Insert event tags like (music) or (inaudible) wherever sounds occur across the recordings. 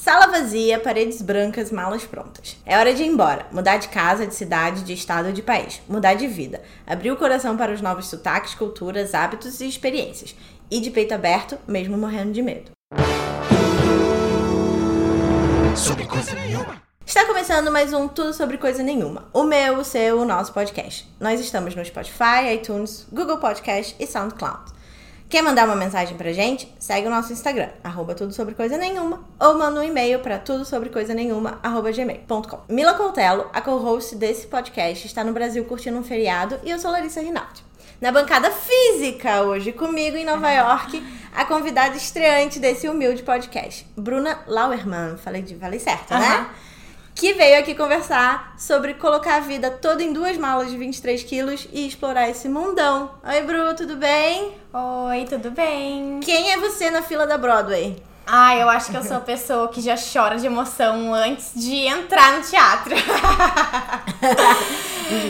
Sala vazia, paredes brancas, malas prontas. É hora de ir embora, mudar de casa, de cidade, de estado, de país, mudar de vida, abrir o coração para os novos sotaques, culturas, hábitos e experiências. E de peito aberto, mesmo morrendo de medo. Sobre coisa nenhuma. Está começando mais um Tudo Sobre Coisa Nenhuma. O meu, o seu, o nosso podcast. Nós estamos no Spotify, iTunes, Google Podcast e SoundCloud. Quer mandar uma mensagem pra gente? Segue o nosso Instagram, arroba tudo sobre coisa nenhuma, ou manda um e-mail para tudo sobre coisa nenhuma, arroba gmail.com. Mila Coutelo, a co-host desse podcast, está no Brasil curtindo um feriado e eu sou Larissa Rinaldi. Na bancada física, hoje comigo em Nova York, a convidada estreante desse humilde podcast, Bruna Lauerman. Falei, de, falei certo, né? Que veio aqui conversar sobre colocar a vida toda em duas malas de 23 quilos e explorar esse mundão. Oi, Bru, tudo bem? Oi, tudo bem? Quem é você na fila da Broadway? Ah, eu acho que eu sou a pessoa que já chora de emoção antes de entrar no teatro.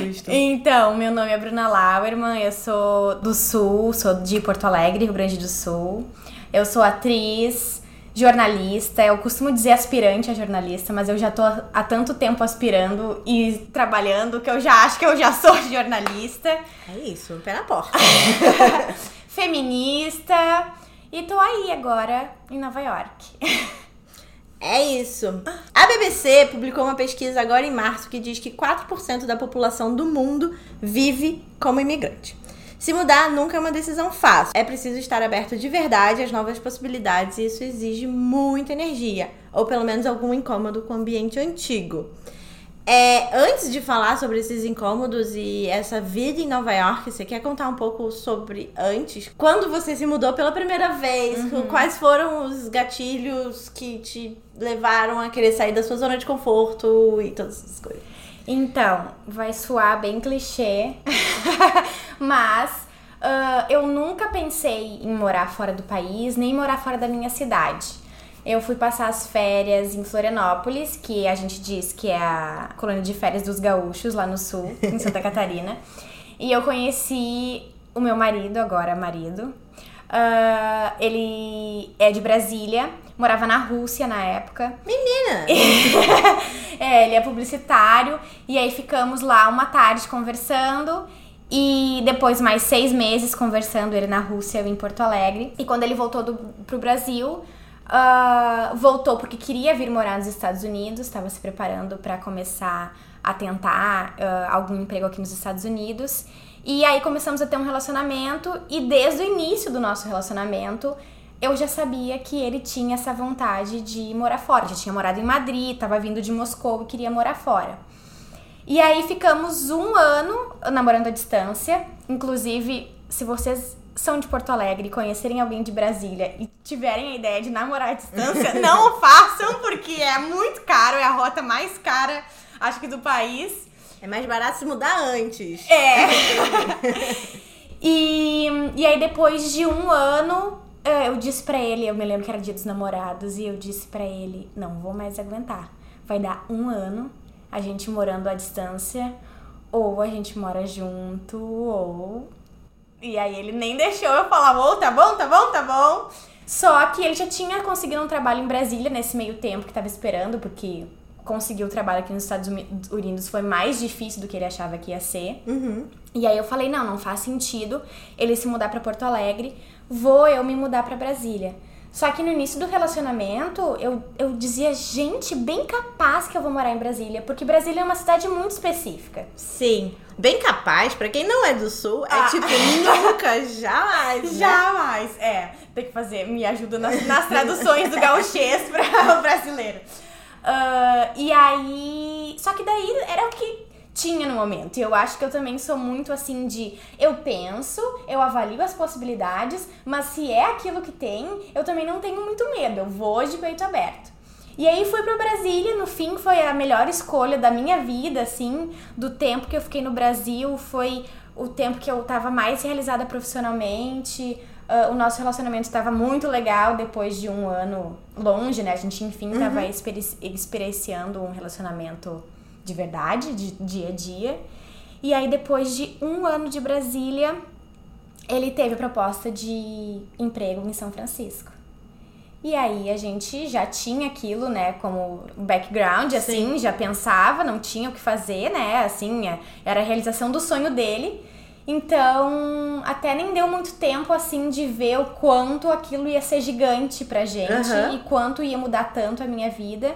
Justo. Então, meu nome é Bruna Lauerman, eu sou do Sul, sou de Porto Alegre, Rio Grande do Sul. Eu sou atriz, jornalista. Eu costumo dizer aspirante a jornalista, mas eu já tô há tanto tempo aspirando e trabalhando que eu já acho que eu já sou (laughs) jornalista. É isso, pé na porta. (laughs) Feminista. E tô aí agora em Nova York. (laughs) É isso. A BBC publicou uma pesquisa agora em março que diz que 4% da população do mundo vive como imigrante. Se mudar nunca é uma decisão fácil. É preciso estar aberto de verdade às novas possibilidades e isso exige muita energia, ou pelo menos algum incômodo com o ambiente antigo. É, antes de falar sobre esses incômodos e essa vida em Nova York, você quer contar um pouco sobre antes? Quando você se mudou pela primeira vez? Uhum. Quais foram os gatilhos que te levaram a querer sair da sua zona de conforto e todas essas coisas? Então, vai soar bem clichê, (laughs) mas uh, eu nunca pensei em morar fora do país, nem morar fora da minha cidade. Eu fui passar as férias em Florianópolis, que a gente diz que é a colônia de férias dos gaúchos, lá no sul, em Santa Catarina. E eu conheci o meu marido, agora marido. Uh, ele é de Brasília morava na Rússia na época. Menina! (laughs) é, ele é publicitário. E aí ficamos lá uma tarde conversando. E depois mais seis meses conversando, ele na Rússia, eu em Porto Alegre. E quando ele voltou do, pro Brasil, uh, voltou porque queria vir morar nos Estados Unidos, estava se preparando para começar a tentar uh, algum emprego aqui nos Estados Unidos. E aí começamos a ter um relacionamento, e desde o início do nosso relacionamento, eu já sabia que ele tinha essa vontade de morar fora. Já tinha morado em Madrid, estava vindo de Moscou e queria morar fora. E aí ficamos um ano namorando à distância. Inclusive, se vocês são de Porto Alegre e conhecerem alguém de Brasília e tiverem a ideia de namorar à distância, (laughs) não o façam, porque é muito caro, é a rota mais cara, acho que do país. É mais barato se mudar antes. É. (laughs) e, e aí, depois de um ano, é, eu disse para ele, eu me lembro que era dia dos namorados, e eu disse para ele: não vou mais aguentar. Vai dar um ano a gente morando à distância, ou a gente mora junto, ou. E aí ele nem deixou eu falar: ô, oh, tá bom, tá bom, tá bom. Só que ele já tinha conseguido um trabalho em Brasília nesse meio tempo que tava esperando, porque conseguir o trabalho aqui nos Estados Unidos foi mais difícil do que ele achava que ia ser. Uhum. E aí eu falei: não, não faz sentido ele se mudar para Porto Alegre vou eu me mudar para Brasília. Só que no início do relacionamento, eu, eu dizia, gente, bem capaz que eu vou morar em Brasília, porque Brasília é uma cidade muito específica. Sim. Bem capaz, para quem não é do sul, é ah. tipo nunca, (laughs) jamais. Né? Jamais, é. Tem que fazer, me ajuda nas, nas traduções do gauchês (laughs) para o brasileiro. Uh, e aí. Só que daí era o que tinha no momento. E eu acho que eu também sou muito assim de eu penso, eu avalio as possibilidades, mas se é aquilo que tem, eu também não tenho muito medo. Eu vou de peito aberto. E aí fui para Brasília, no fim foi a melhor escolha da minha vida, assim, do tempo que eu fiquei no Brasil, foi o tempo que eu estava mais realizada profissionalmente. Uh, o nosso relacionamento estava muito legal depois de um ano longe, né? A gente, enfim, estava uhum. experienciando um relacionamento de verdade, de dia a dia. E aí, depois de um ano de Brasília, ele teve a proposta de emprego em São Francisco. E aí a gente já tinha aquilo, né, como background, assim, Sim. já pensava, não tinha o que fazer, né, assim, é, era a realização do sonho dele. Então, até nem deu muito tempo, assim, de ver o quanto aquilo ia ser gigante pra gente uhum. e quanto ia mudar tanto a minha vida.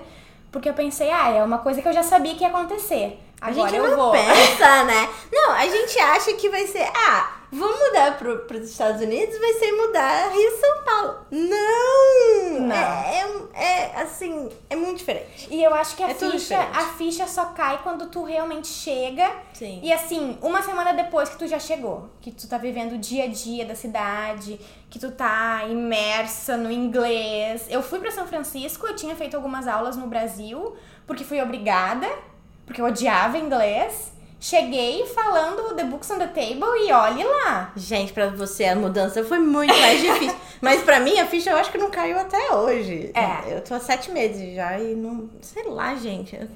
Porque eu pensei, ah, é uma coisa que eu já sabia que ia acontecer. Agora a gente eu não vou. pensa, (laughs) né? Não, a gente acha que vai ser, ah, vamos mudar para os Estados Unidos, vai ser mudar Rio São Paulo. Não! Não. É, é, é, assim, é muito diferente. E eu acho que a é ficha, a ficha só cai quando tu realmente chega. Sim. E assim, uma semana depois que tu já chegou, que tu tá vivendo o dia a dia da cidade, que tu tá imersa no inglês. Eu fui para São Francisco, eu tinha feito algumas aulas no Brasil, porque fui obrigada porque eu odiava inglês. Cheguei falando The Books on the Table e olhe lá. Gente, pra você a mudança foi muito mais difícil. (laughs) Mas pra mim a ficha eu acho que não caiu até hoje. É. Eu tô há sete meses já e não. Sei lá, gente. Eu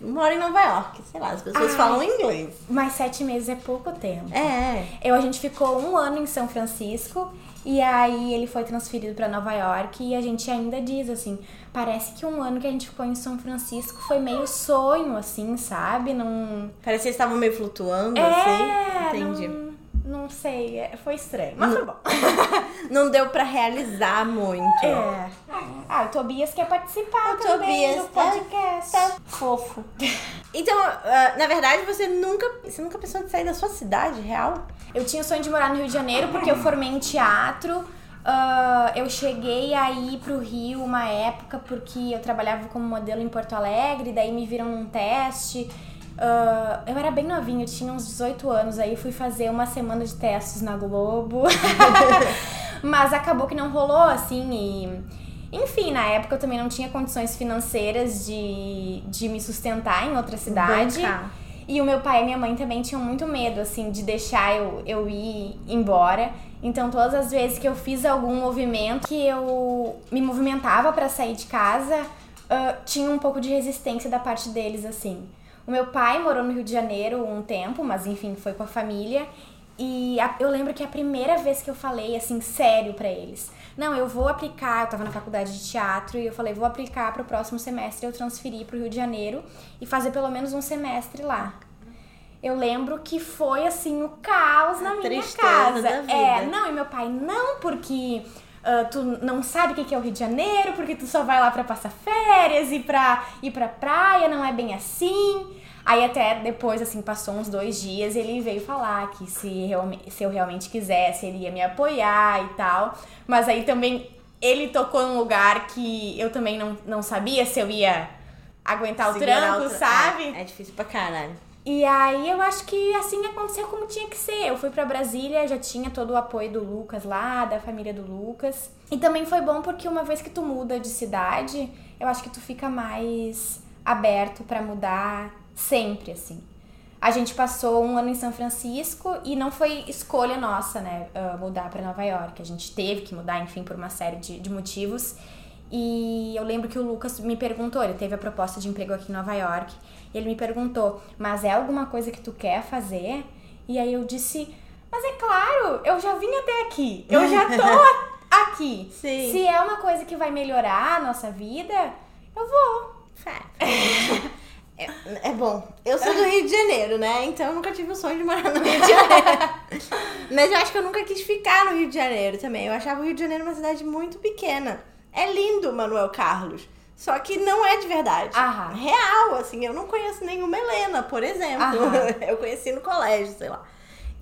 moro em Nova York, sei lá, as pessoas Ai, falam inglês. Mas sete meses é pouco tempo. É. Eu, a gente ficou um ano em São Francisco e aí ele foi transferido para Nova York e a gente ainda diz assim, parece que um ano que a gente ficou em São Francisco foi meio sonho, assim, sabe? Não. Parece que eles estavam meio flutuando, é, assim. Entendi. Não... Não sei, é, foi estranho, mas foi bom. (laughs) não deu pra realizar muito. É. Ah, o Tobias quer participar o também Tobias do tá podcast. Tá, tá fofo. Então, uh, na verdade, você nunca, você nunca pensou em sair da sua cidade real? Eu tinha sonho de morar no Rio de Janeiro porque eu formei em teatro. Uh, eu cheguei aí pro Rio uma época porque eu trabalhava como modelo em Porto Alegre, daí me viram num teste. Uh, eu era bem novinha, eu tinha uns 18 anos, aí fui fazer uma semana de testes na Globo. (laughs) Mas acabou que não rolou, assim, e... Enfim, na época eu também não tinha condições financeiras de, de me sustentar em outra cidade. Bancar. E o meu pai e minha mãe também tinham muito medo, assim, de deixar eu, eu ir embora. Então, todas as vezes que eu fiz algum movimento que eu me movimentava para sair de casa, uh, tinha um pouco de resistência da parte deles, assim. O meu pai morou no Rio de Janeiro um tempo, mas enfim, foi com a família. E a, eu lembro que a primeira vez que eu falei, assim, sério para eles, não, eu vou aplicar, eu tava na faculdade de teatro e eu falei, vou aplicar para o próximo semestre eu transferir para o Rio de Janeiro e fazer pelo menos um semestre lá. Eu lembro que foi assim o caos na a minha casa. É, não, e meu pai, não, porque uh, tu não sabe o que é o Rio de Janeiro, porque tu só vai lá para passar férias e pra ir pra praia, não é bem assim. Aí até depois, assim, passou uns dois dias, ele veio falar que se, se eu realmente quisesse, ele ia me apoiar e tal. Mas aí também ele tocou num lugar que eu também não, não sabia se eu ia aguentar Segurar o tranco, sabe? É, é difícil pra caralho. E aí eu acho que assim aconteceu como tinha que ser. Eu fui para Brasília, já tinha todo o apoio do Lucas lá, da família do Lucas. E também foi bom porque uma vez que tu muda de cidade, eu acho que tu fica mais aberto para mudar sempre, assim. A gente passou um ano em São Francisco e não foi escolha nossa, né, uh, mudar para Nova York. A gente teve que mudar, enfim, por uma série de, de motivos. E eu lembro que o Lucas me perguntou, ele teve a proposta de emprego aqui em Nova York, e ele me perguntou: "Mas é alguma coisa que tu quer fazer?" E aí eu disse: "Mas é claro, eu já vim até aqui. Eu já tô (laughs) aqui. Sim. Se é uma coisa que vai melhorar a nossa vida, eu vou." (laughs) É, é, bom. Eu sou do (laughs) Rio de Janeiro, né? Então eu nunca tive o sonho de morar no Rio de Janeiro. (laughs) Mas eu acho que eu nunca quis ficar no Rio de Janeiro também. Eu achava o Rio de Janeiro uma cidade muito pequena. É lindo, Manuel Carlos. Só que não é de verdade. Aham. Real, assim. Eu não conheço nenhuma Helena, por exemplo. Aham. (laughs) Eu conheci no colégio, sei lá.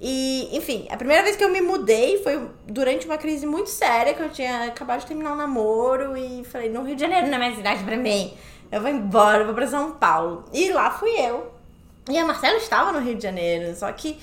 E, enfim, a primeira vez que eu me mudei foi durante uma crise muito séria, que eu tinha acabado de terminar um namoro e falei, no Rio de Janeiro não é mais cidade pra mim. Eu vou embora, eu vou pra São Paulo. E lá fui eu. E a Marcela estava no Rio de Janeiro, só que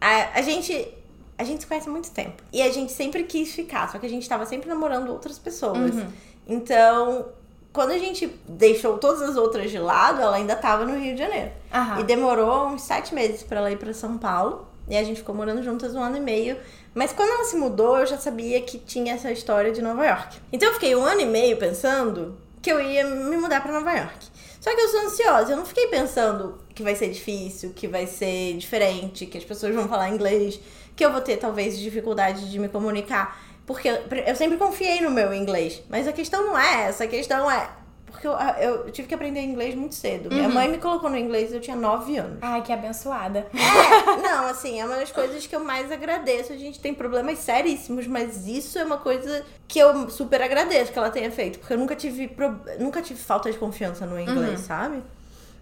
a, a gente a gente se conhece há muito tempo. E a gente sempre quis ficar, só que a gente estava sempre namorando outras pessoas. Uhum. Então, quando a gente deixou todas as outras de lado, ela ainda estava no Rio de Janeiro. Uhum. E demorou uns sete meses para ela ir para São Paulo. E a gente ficou morando juntas um ano e meio. Mas quando ela se mudou, eu já sabia que tinha essa história de Nova York. Então eu fiquei um ano e meio pensando que eu ia me mudar para Nova York. Só que eu sou ansiosa, eu não fiquei pensando que vai ser difícil, que vai ser diferente, que as pessoas vão falar inglês, que eu vou ter talvez dificuldade de me comunicar. Porque eu sempre confiei no meu inglês. Mas a questão não é essa. A questão é porque eu, eu tive que aprender inglês muito cedo. Uhum. Minha mãe me colocou no inglês eu tinha 9 anos. Ai, que abençoada. É, não, assim, é uma das coisas que eu mais agradeço. A gente tem problemas seríssimos, mas isso é uma coisa que eu super agradeço que ela tenha feito. Porque eu nunca tive, pro... nunca tive falta de confiança no inglês, uhum. sabe?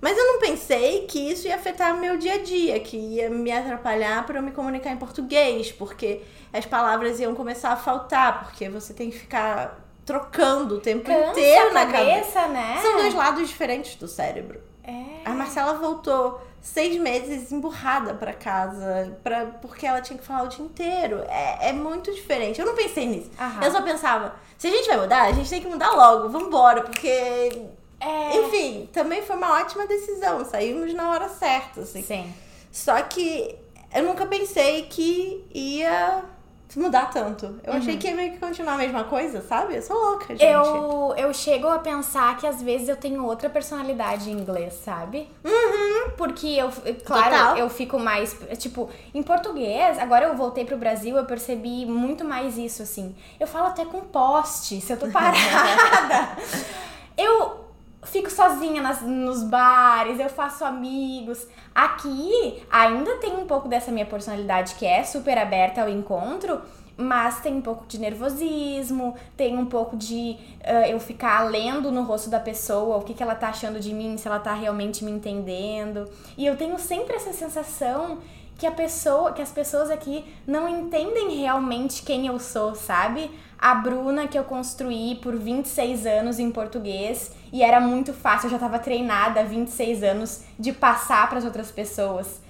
Mas eu não pensei que isso ia afetar meu dia a dia, que ia me atrapalhar para eu me comunicar em português, porque as palavras iam começar a faltar, porque você tem que ficar trocando o tempo Cansa inteiro na cabeça, cabeça, né? São dois lados diferentes do cérebro. É. A Marcela voltou seis meses emburrada para casa, pra, porque ela tinha que falar o dia inteiro. É, é muito diferente. Eu não pensei nisso. Aham. Eu só pensava, se a gente vai mudar, a gente tem que mudar logo, vambora, porque. É. Enfim, também foi uma ótima decisão. Saímos na hora certa, assim. Sim. Só que eu nunca pensei que ia mudar tanto. Eu uhum. achei que ia meio que continuar a mesma coisa, sabe? Eu sou louca, gente. Eu, eu chego a pensar que às vezes eu tenho outra personalidade em inglês, sabe? Uhum. Porque eu, claro, Total. eu fico mais. Tipo, em português, agora eu voltei pro Brasil, eu percebi muito mais isso, assim. Eu falo até com poste, se eu tô parada. (laughs) eu fico sozinha nas, nos bares, eu faço amigos. Aqui ainda tem um pouco dessa minha personalidade que é super aberta ao encontro, mas tem um pouco de nervosismo, tem um pouco de uh, eu ficar lendo no rosto da pessoa o que, que ela tá achando de mim, se ela tá realmente me entendendo. E eu tenho sempre essa sensação que a pessoa, que as pessoas aqui não entendem realmente quem eu sou, sabe? A Bruna que eu construí por 26 anos em português e era muito fácil, eu já estava treinada há 26 anos de passar para as outras pessoas.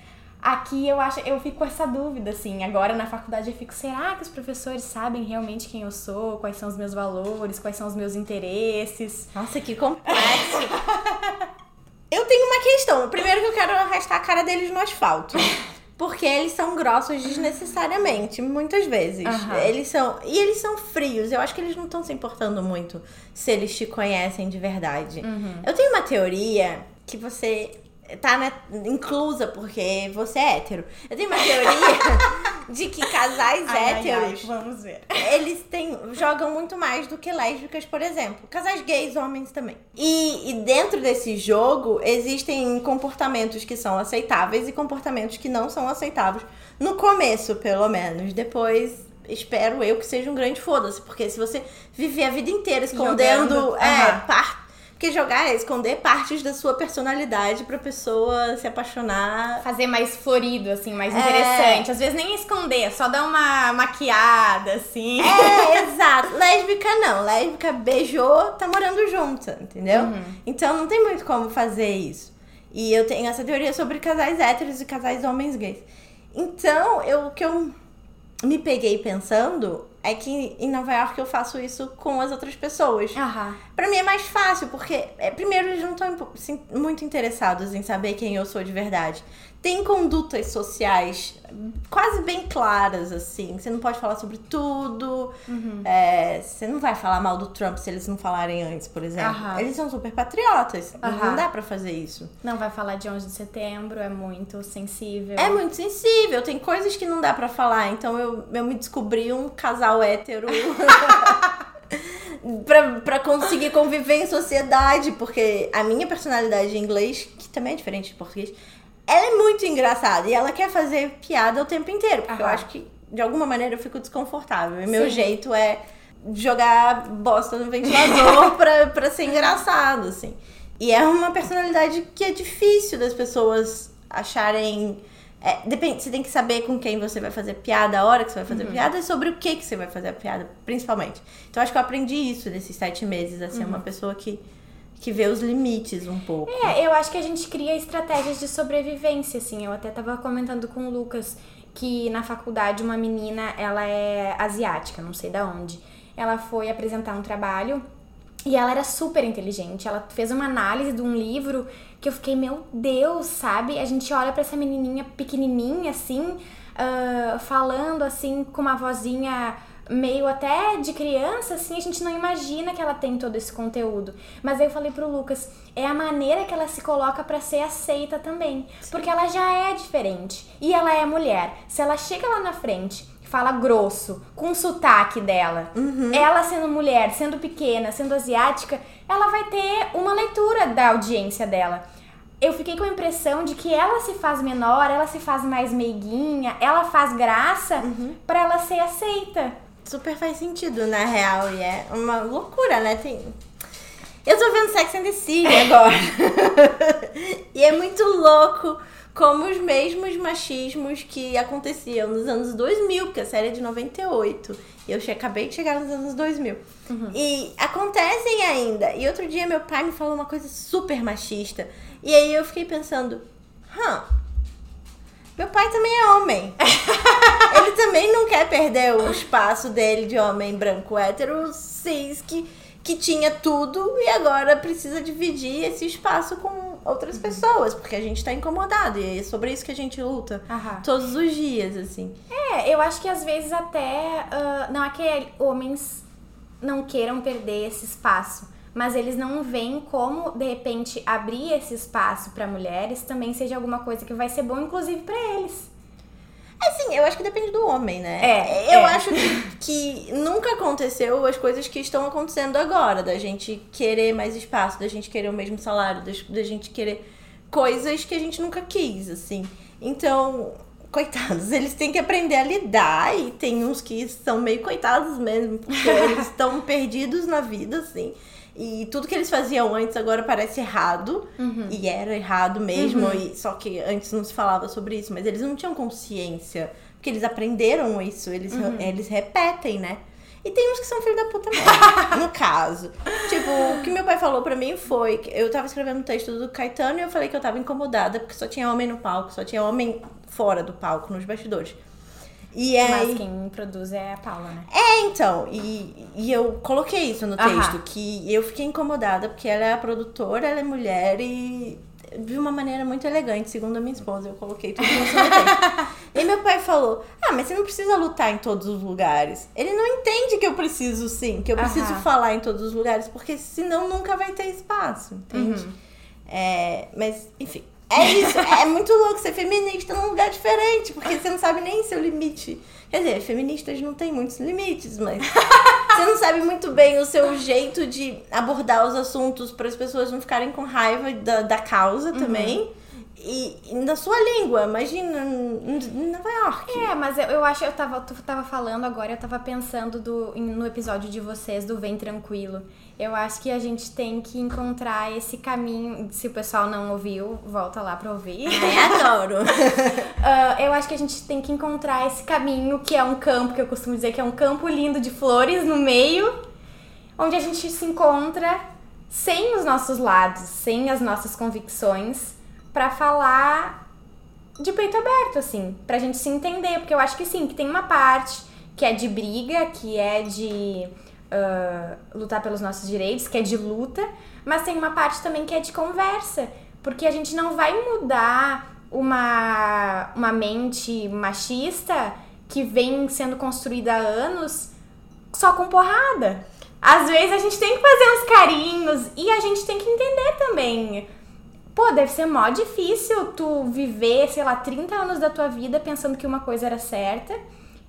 Aqui eu acho, eu fico com essa dúvida assim. Agora na faculdade eu fico, será que os professores sabem realmente quem eu sou, quais são os meus valores, quais são os meus interesses? Nossa, que complexo. (laughs) eu tenho uma questão. Primeiro que eu quero arrastar a cara deles no asfalto. (laughs) Porque eles são grossos desnecessariamente, muitas vezes. Uhum. Eles são. E eles são frios. Eu acho que eles não estão se importando muito se eles te conhecem de verdade. Uhum. Eu tenho uma teoria que você tá né, inclusa porque você é hétero. Eu tenho uma teoria (laughs) de que casais ai, héteros. Ai, ai, vamos ver. Eles têm, jogam muito mais do que lésbicas, por exemplo. Casais gays, homens também. E, e dentro desse jogo existem comportamentos que são aceitáveis e comportamentos que não são aceitáveis. No começo, pelo menos. Depois espero eu que seja um grande foda-se. Porque se você viver a vida inteira escondendo Jogando, é, uhum. parte porque jogar é esconder partes da sua personalidade pra pessoa se apaixonar. Fazer mais florido, assim, mais é. interessante. Às vezes nem esconder, só dar uma maquiada, assim. É, (laughs) exato. Lésbica não. Lésbica beijou, tá morando junto, entendeu? Uhum. Então não tem muito como fazer isso. E eu tenho essa teoria sobre casais héteros e casais homens gays. Então, eu, o que eu me peguei pensando é que em Nova York eu faço isso com as outras pessoas. Uhum. Para mim é mais fácil, porque, é, primeiro, eles não estão muito interessados em saber quem eu sou de verdade tem condutas sociais quase bem claras, assim. Você não pode falar sobre tudo. Uhum. É, você não vai falar mal do Trump se eles não falarem antes, por exemplo. Eles são super patriotas. Não dá para fazer isso. Não vai falar de 11 de setembro, é muito sensível. É muito sensível. Tem coisas que não dá para falar. Então eu, eu me descobri um casal hétero. (laughs) pra, pra conseguir conviver em sociedade, porque a minha personalidade em inglês, que também é diferente de português, ela é muito engraçada e ela quer fazer piada o tempo inteiro. Porque Aham. eu acho que, de alguma maneira, eu fico desconfortável. E meu Sim. jeito é jogar bosta no ventilador (laughs) pra, pra ser engraçado, assim. E é uma personalidade que é difícil das pessoas acharem. É, depende, você tem que saber com quem você vai fazer piada, a hora que você vai fazer uhum. piada e sobre o que, que você vai fazer a piada, principalmente. Então acho que eu aprendi isso nesses sete meses, assim, uhum. uma pessoa que que vê os limites um pouco. É, eu acho que a gente cria estratégias de sobrevivência, assim. Eu até tava comentando com o Lucas que na faculdade uma menina, ela é asiática, não sei da onde. Ela foi apresentar um trabalho e ela era super inteligente. Ela fez uma análise de um livro que eu fiquei, meu Deus, sabe? A gente olha para essa menininha pequenininha assim, uh, falando assim com uma vozinha meio até de criança, assim, a gente não imagina que ela tem todo esse conteúdo. Mas aí eu falei pro Lucas, é a maneira que ela se coloca para ser aceita também. Sim. Porque ela já é diferente. E ela é mulher. Se ela chega lá na frente fala grosso, com o sotaque dela. Uhum. Ela sendo mulher, sendo pequena, sendo asiática, ela vai ter uma leitura da audiência dela. Eu fiquei com a impressão de que ela se faz menor, ela se faz mais meiguinha, ela faz graça Uhum. pra ela ser aceita. Super faz sentido, na real. E é uma loucura, né? Tem... Eu tô vendo Sex and the City agora. (laughs) e é muito louco como os mesmos machismos que aconteciam nos anos 2000, porque a série é de 98. E eu acabei de chegar nos anos 2000. E acontecem ainda. E outro dia meu pai me falou uma coisa super machista. E aí eu fiquei pensando, hã? Meu pai também é homem. (laughs) Ele também não quer perder o espaço dele de homem branco hétero cis que, que tinha tudo e agora precisa dividir esse espaço com outras pessoas, porque a gente tá incomodado. E é sobre isso que a gente luta Aham. todos os dias, assim. É, eu acho que às vezes até. ah, não é que homens não queiram perder esse espaço, mas eles não veem como, de repente, abrir esse espaço para mulheres também seja alguma coisa que vai ser bom, inclusive para eles. Assim, eu acho que depende do homem, né? É, Eu é. acho que, que nunca aconteceu as coisas que estão acontecendo agora, da gente querer mais espaço, da gente querer o mesmo salário, das- da gente querer coisas que a gente nunca quis, assim. Então, coitados, eles têm que aprender a lidar e tem uns que são meio coitados mesmo, porque eles (laughs) estão perdidos na vida, assim. E tudo que eles faziam antes agora parece errado. E era errado mesmo. E, só que antes não se falava sobre isso. Mas eles não tinham consciência. Porque eles aprenderam isso. Eles, eles repetem, né? E tem uns que são filho da puta mesmo. (laughs) no caso. Tipo, o que meu pai falou pra mim foi que eu tava escrevendo um texto do Caetano e eu falei que eu tava incomodada porque só tinha homem no palco, só tinha homem fora do palco, nos bastidores. E aí. Mas quem produz é a Paula, né? É, então, e, e eu coloquei isso no texto, que eu fiquei incomodada, porque ela é a produtora, ela é mulher e de uma maneira muito elegante, segundo a minha esposa, eu coloquei tudo isso no texto. (laughs) e meu pai falou, ah, mas você não precisa lutar em todos os lugares. Ele não entende que eu preciso sim, que eu preciso falar em todos os lugares, porque senão nunca vai ter espaço, entende? Uhum. É, mas, enfim. É isso, é muito louco ser feminista num lugar diferente, porque você não sabe nem seu limite. Quer dizer, feministas não têm muitos limites, mas (laughs) você não sabe muito bem o seu jeito de abordar os assuntos para as pessoas não ficarem com raiva da, da causa também. E, e na sua língua, imagina em Nova York. É, mas eu, eu acho, eu tava, tu tava falando agora, eu tava pensando do, no episódio de vocês do Vem Tranquilo. Eu acho que a gente tem que encontrar esse caminho. Se o pessoal não ouviu, volta lá pra ouvir. (laughs) Ai, adoro. (laughs) Ah, eu acho que a gente tem que encontrar esse caminho que é um campo, que eu costumo dizer que é um campo lindo de flores no meio, onde a gente se encontra sem os nossos lados, sem as nossas convicções, pra falar de peito aberto, assim, pra gente se entender, porque eu acho que sim, que tem uma parte que é de briga, que é de ah, lutar pelos nossos direitos, que é de luta, mas tem uma parte também que é de conversa, porque a gente não vai mudar uma, uma mente machista que vem sendo construída há anos só com porrada. Às vezes a gente tem que fazer uns carinhos e a gente tem que entender também. Pô, deve ser mó difícil tu viver, sei lá, 30 anos da tua vida pensando que uma coisa era certa.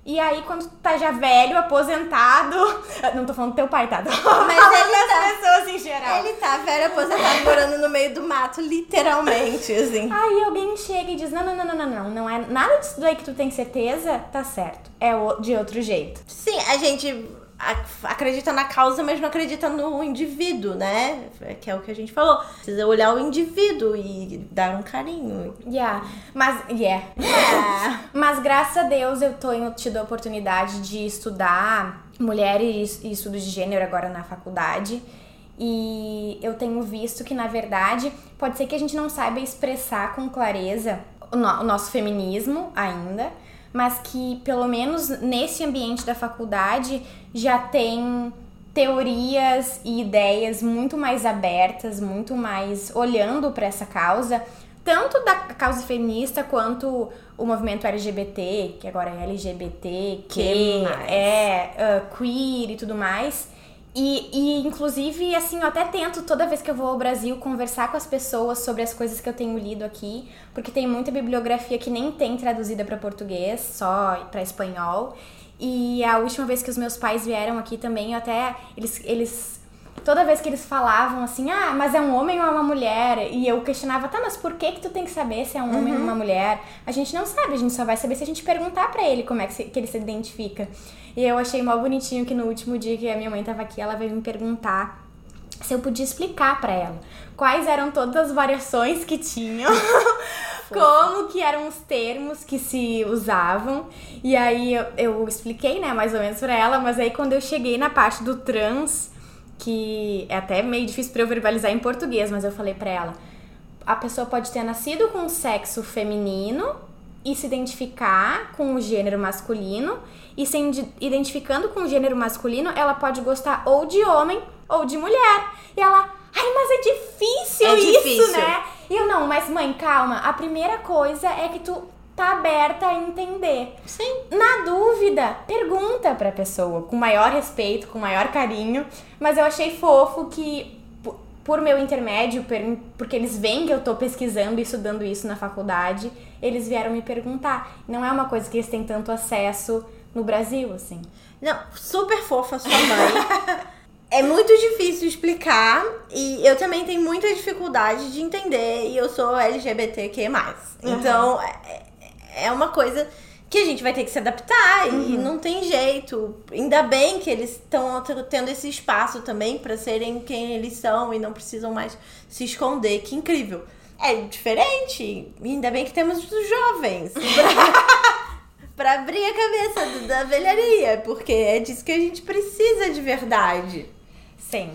E aí, quando tu tá já velho, aposentado. (laughs) Não tô falando do teu pai, tá? Tô falando ele das tá. pessoas em geral. Ele tá velho aposentado morando no meio do mato, literalmente, assim. Aí alguém chega e diz: não, não, não, não, não, não, não é nada disso daí que tu tem certeza, tá certo. É de outro jeito. Sim, a gente acredita na causa, mas não acredita no indivíduo, né? Que é o que a gente falou. Precisa olhar o indivíduo e dar um carinho. Yeah. Mas, yeah. É. (laughs) Mas graças a Deus eu em- tido a oportunidade de estudar mulheres e estudos de gênero agora na faculdade. E eu tenho visto que, na verdade, pode ser que a gente não saiba expressar com clareza o nosso feminismo ainda, mas que pelo menos nesse ambiente da faculdade já tem teorias e ideias muito mais abertas, muito mais olhando para essa causa, tanto da causa feminista quanto o movimento LGBT, que agora é LGBT, que Que é ah, queer e tudo mais, E, e, inclusive, assim, eu até tento, toda vez que eu vou ao Brasil, conversar com as pessoas sobre as coisas que eu tenho lido aqui, porque tem muita bibliografia que nem tem traduzida para português, só para espanhol. E a última vez que os meus pais vieram aqui também, eu até. Eles, eles toda vez que eles falavam assim, ah, mas é um homem ou é uma mulher? E eu questionava, tá, mas por que que tu tem que saber se é um homem ou uma uhum. mulher? A gente não sabe, a gente só vai saber se a gente perguntar para ele como é que, se, que ele se identifica. E eu achei mó bonitinho que no último dia que a minha mãe tava aqui, ela veio me perguntar se eu podia explicar para ela quais eram todas as variações que tinham. (laughs) como que eram os termos que se usavam. E aí eu, eu expliquei, né, mais ou menos para ela, mas aí quando eu cheguei na parte do trans, que é até meio difícil para eu verbalizar em português, mas eu falei para ela, a pessoa pode ter nascido com sexo feminino e se identificar com o gênero masculino e se identificando com o gênero masculino, ela pode gostar ou de homem ou de mulher. E ela, ai, mas é difícil é isso, difícil. né? E eu não, mas mãe, calma. A primeira coisa é que tu tá aberta a entender. Sim. Na dúvida, pergunta pra pessoa, com maior respeito, com maior carinho. Mas eu achei fofo que, por meu intermédio, porque eles veem que eu tô pesquisando e estudando isso na faculdade, eles vieram me perguntar. Não é uma coisa que eles têm tanto acesso no Brasil, assim. Não, super fofa sua mãe. (laughs) é muito difícil explicar e eu também tenho muita dificuldade de entender e eu sou LGBTQ+. Uhum. Então, é, é uma coisa que a gente vai ter que se adaptar uhum. e não tem jeito. Ainda bem que eles estão tendo esse espaço também para serem quem eles são e não precisam mais se esconder. Que incrível. É diferente. Ainda bem que temos os jovens. (laughs) (laughs) para abrir a cabeça da velharia, porque é disso que a gente precisa de verdade. Sim.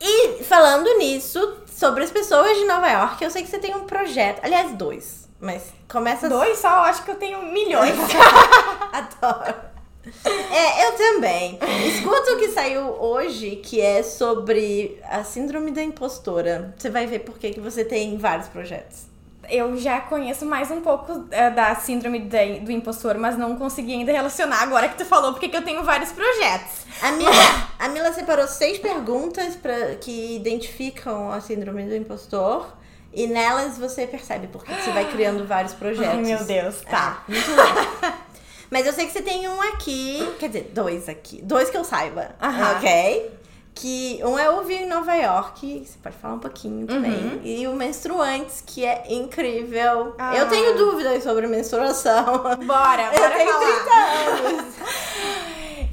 E falando nisso, sobre as pessoas de Nova York, eu sei que você tem um projeto, aliás, dois, mas começa dois só, eu acho que eu tenho milhões. (laughs) Adoro. É, eu também. Escuta o que saiu hoje, que é sobre a síndrome da impostora. Você vai ver por que você tem vários projetos eu já conheço mais um pouco é, da síndrome de, do impostor, mas não consegui ainda relacionar agora que tu falou, porque eu tenho vários projetos. A Mila, a Mila separou seis perguntas pra, que identificam a síndrome do impostor. E nelas você percebe porque você vai criando vários projetos. Ai, meu Deus, tá. É, muito legal. (laughs) Mas eu sei que você tem um aqui, quer dizer, dois aqui. Dois que eu saiba. Ok? que um é ouvir em Nova York, você pode falar um pouquinho também, uhum. e o Menstruantes, que é incrível. Ah. Eu tenho dúvidas sobre menstruação. Bora, (laughs) bora Eu tenho falar. 30 anos.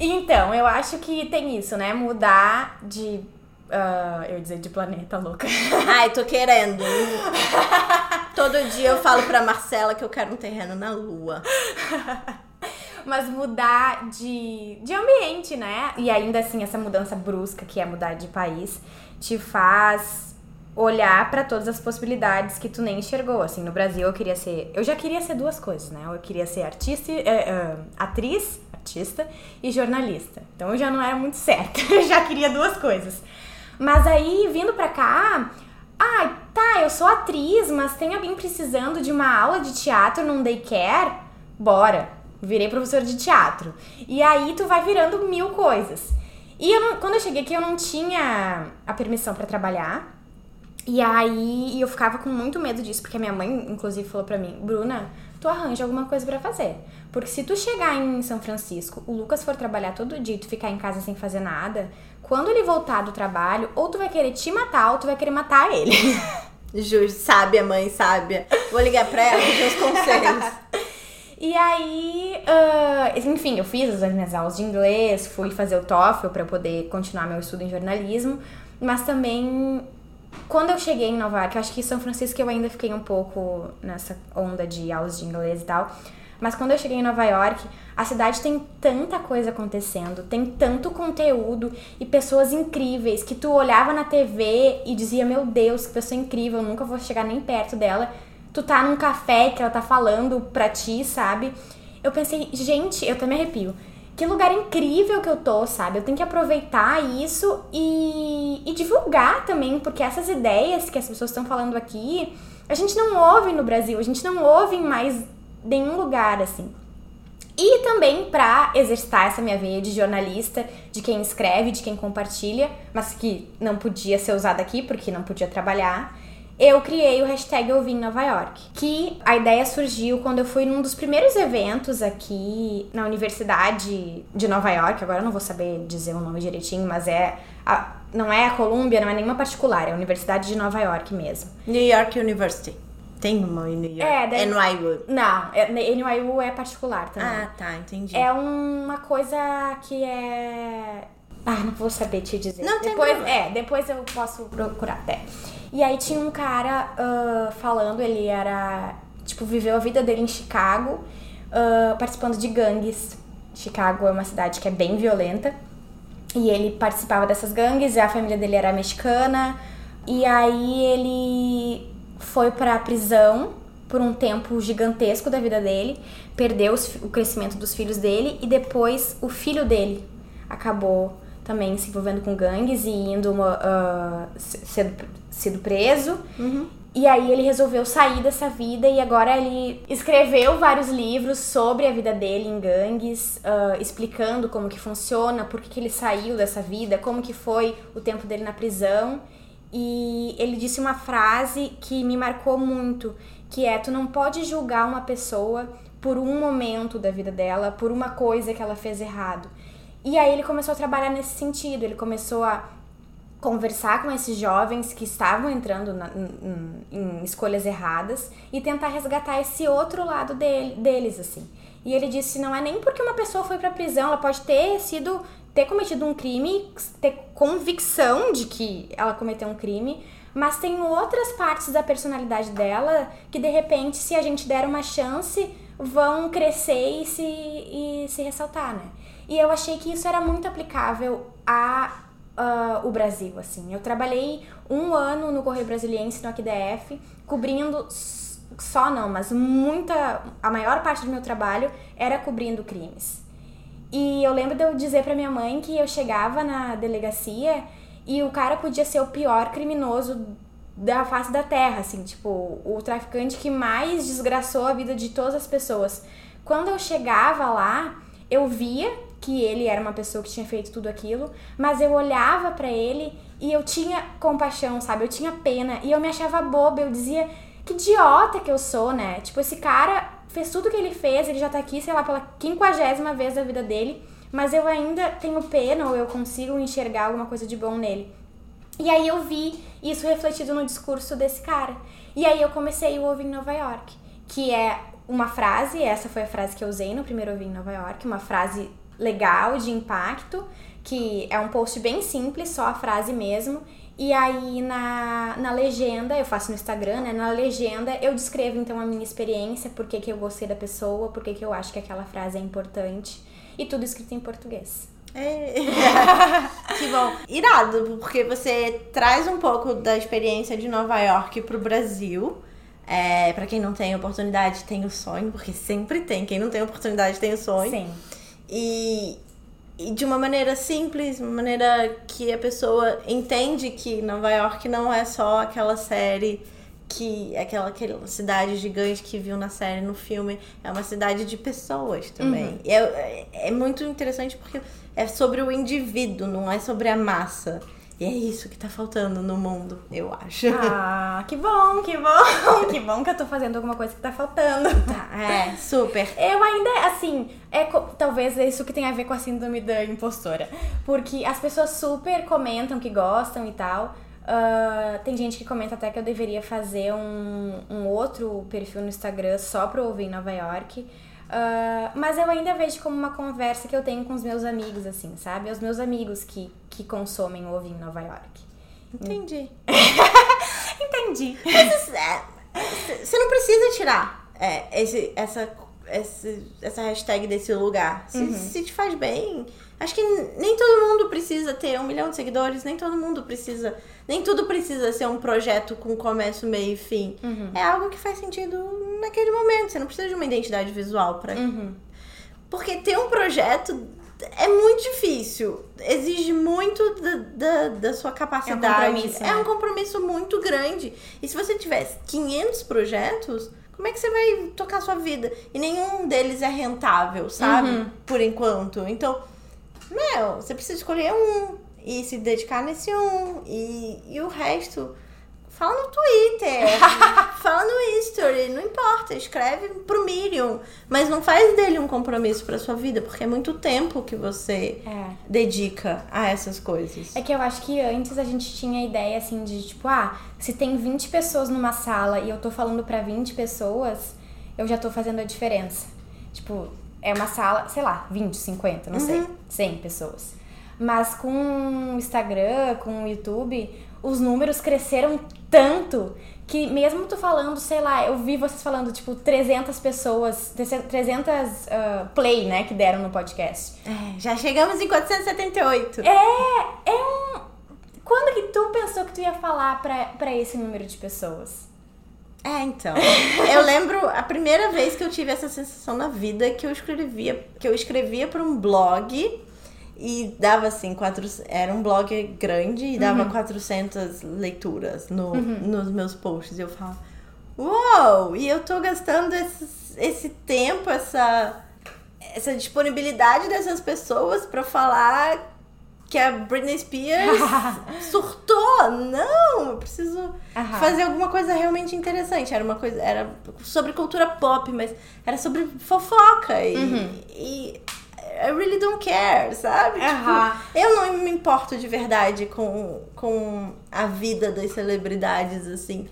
(laughs) então, eu acho que tem isso, né? Mudar de Uh, eu ia dizer de planeta louca. (laughs) Ai, tô querendo. Todo dia eu falo pra Marcela que eu quero um terreno na lua mas mudar de, de ambiente, né? E ainda assim, essa mudança brusca que é mudar de país te faz olhar para todas as possibilidades que tu nem enxergou. Assim, no Brasil eu queria ser. Eu já queria ser duas coisas, né? Eu queria ser artista, uh, atriz, artista e jornalista. Então eu já não era muito certa. (laughs) Eu já queria duas coisas. Mas aí, vindo pra cá, ah, tá, eu sou atriz, mas tem alguém precisando de uma aula de teatro num daycare? Bora virei professor de teatro. E aí tu vai virando mil coisas. E eu não, quando eu cheguei aqui, eu não tinha a permissão para trabalhar. E aí eu ficava com muito medo disso, porque a minha mãe, inclusive, falou pra mim: Bruna, tu arranja alguma coisa para fazer. Porque se tu chegar em São Francisco, o Lucas for trabalhar todo dia e tu ficar em casa sem fazer nada, quando ele voltar do trabalho, ou tu vai querer te matar, ou tu vai querer matar ele. (laughs) Justo, sábia, mãe, sábia. Vou ligar pra ela pedir os conselhos. (laughs) E aí, uh, enfim, eu fiz as minhas aulas de inglês, fui fazer o TOEFL para poder continuar meu estudo em jornalismo, mas também quando eu cheguei em Nova York, eu acho que em São Francisco eu ainda fiquei um pouco nessa onda de aulas de inglês e tal. Mas quando eu cheguei em Nova York, a cidade tem tanta coisa acontecendo, tem tanto conteúdo e pessoas incríveis que tu olhava na TV e dizia: Meu Deus, que pessoa incrível, eu nunca vou chegar nem perto dela tu tá num café que ela tá falando pra ti, sabe? Eu pensei, gente, eu até me arrepio. Que lugar incrível que eu tô, sabe? Eu tenho que aproveitar isso e, e divulgar também, porque essas ideias que as pessoas estão falando aqui, a gente não ouve no Brasil, a gente não ouve em mais nenhum lugar, assim. E também para exercitar essa minha veia de jornalista, de quem escreve, de quem compartilha, mas que não podia ser usada aqui porque não podia trabalhar eu criei o hashtag Eu Vim Nova York. Que a ideia surgiu quando eu fui num dos primeiros eventos aqui na Universidade de Nova York. Agora eu não vou saber dizer o nome direitinho, mas é. A, não é a Columbia, não é nenhuma particular, é a Universidade de Nova York mesmo. New York University. Tem uma em New York. É, deve... NYU. Não, é, NYU é particular também. Ah, tá, entendi. É uma coisa que é. Ah, não vou saber te dizer. Não depois, tem problema. É, depois eu posso procurar até. E aí tinha um cara uh, falando, ele era. Tipo, viveu a vida dele em Chicago, uh, participando de gangues. Chicago é uma cidade que é bem violenta. E ele participava dessas gangues, a família dele era mexicana. E aí ele foi pra prisão por um tempo gigantesco da vida dele, perdeu o crescimento dos filhos dele e depois o filho dele acabou também se envolvendo com gangues e indo uh, sendo, sido preso. Uhum. E aí ele resolveu sair dessa vida e agora ele escreveu vários livros sobre a vida dele em gangues, uh, explicando como que funciona, por que, que ele saiu dessa vida, como que foi o tempo dele na prisão. E ele disse uma frase que me marcou muito, que é tu não pode julgar uma pessoa por um momento da vida dela, por uma coisa que ela fez errado. E aí ele começou a trabalhar nesse sentido, ele começou a conversar com esses jovens que estavam entrando na, em, em, escolhas erradas e tentar resgatar esse outro lado dele, deles, assim. E ele disse, não é nem porque uma pessoa foi pra prisão, ela pode ter sido, ter cometido um crime, ter convicção de que ela cometeu um crime, mas tem outras partes da personalidade dela que, de repente, se a gente der uma chance, vão crescer e se, e se ressaltar, né? E eu achei que isso era muito aplicável a uh, o Brasil, assim. Eu trabalhei um ano no Correio Brasiliense, no AQDF, cobrindo só não, mas muita, a maior parte do meu trabalho era cobrindo crimes. E eu lembro de eu dizer para minha mãe que eu chegava na delegacia e o cara podia ser o pior criminoso da face da terra, assim, tipo, o traficante que mais desgraçou a vida de todas as pessoas. Quando eu chegava lá, eu via que ele era uma pessoa que tinha feito tudo aquilo, mas eu olhava para ele e eu tinha compaixão, sabe? Eu tinha pena e eu me achava boba, eu dizia que idiota que eu sou, né? Tipo, esse cara fez tudo que ele fez, ele já tá aqui, sei lá, pela quinquagésima vez da vida dele, mas eu ainda tenho pena ou eu consigo enxergar alguma coisa de bom nele. E aí eu vi isso refletido no discurso desse cara. E aí eu comecei o Ouvir em Nova York, que é uma frase, essa foi a frase que eu usei no primeiro Ouvir em Nova York, uma frase legal, de impacto, que é um post bem simples, só a frase mesmo. E aí na, na legenda, eu faço no Instagram, né? Na legenda eu descrevo então a minha experiência, por que, que eu gostei da pessoa, por que, que eu acho que aquela frase é importante. E tudo escrito em português. É. (laughs) que bom. Irado, porque você traz um pouco da experiência de Nova York pro Brasil. É, para quem não tem oportunidade, tem o sonho, porque sempre tem. Quem não tem oportunidade tem o sonho. Sim. E, e de uma maneira simples, uma maneira que a pessoa entende que Nova York não é só aquela série que aquela, aquela cidade gigante que viu na série, no filme, é uma cidade de pessoas também. Uhum. É, é muito interessante porque é sobre o indivíduo, não é sobre a massa. E é isso que tá faltando no mundo, eu acho. Ah, que bom, que bom. (laughs) Que bom que eu tô fazendo alguma coisa que tá faltando. Tá, é, super. Eu ainda, assim, é talvez é isso que tem a ver com a síndrome da impostora. Porque as pessoas super comentam que gostam e tal. Uh, tem gente que comenta até que eu deveria fazer um, um outro perfil no Instagram só pra ouvir em Nova York. Uh, mas eu ainda vejo como uma conversa que eu tenho com os meus amigos, assim, sabe? Os meus amigos que, que consomem ovo em Nova York. Entendi. (laughs) Entendi. É, você não precisa tirar é, esse, essa, esse, essa hashtag desse lugar. Se, uhum. se te faz bem. Acho que nem todo mundo precisa ter um milhão de seguidores, nem todo mundo precisa. Nem tudo precisa ser um projeto com começo, meio e fim. Uhum. É algo que faz sentido naquele momento. Você não precisa de uma identidade visual para. Uhum. Porque ter um projeto é muito difícil. Exige muito da, da, da sua capacidade. É um, compromisso, é né? um compromisso muito grande. E se você tivesse 500 projetos, como é que você vai tocar a sua vida? E nenhum deles é rentável, sabe? Uhum. Por enquanto. Então, meu, você precisa escolher um e se dedicar nesse um. E, e o resto Fala no Twitter, (laughs) fala no History, não importa, escreve pro Medium, mas não faz dele um compromisso pra sua vida, porque é muito tempo que você É. dedica a essas coisas. É que eu acho que antes a gente tinha a ideia assim de tipo, ah, se tem 20 pessoas numa sala e eu tô falando pra 20 pessoas, eu já tô fazendo a diferença. Tipo, é uma sala, sei lá, 20, 50, não sei, 100 pessoas. Mas com o Instagram, com o YouTube, os números cresceram tanto que mesmo tu falando, sei lá, eu vi vocês falando, tipo, 300 pessoas, 300 ah, play, né, que deram no podcast. É, já chegamos em 478. É, é um. Quando que tu pensou que tu ia falar pra, pra esse número de pessoas? É, então. Eu lembro a primeira vez que eu tive essa sensação na vida que eu escrevia, que eu escrevia para um blog e dava assim, quatro, era um blog grande e dava 400 leituras no, nos meus posts. E eu falava, uou! E eu tô gastando esse, esse tempo, essa, essa disponibilidade dessas pessoas pra falar que a Britney Spears (laughs) surtou. Não, eu preciso Aham. fazer alguma coisa realmente interessante. Era uma coisa, era sobre cultura pop, mas era sobre fofoca e, e I really don't care, sabe? Aham. Tipo, eu não me importo de verdade com, com a vida das celebridades, assim.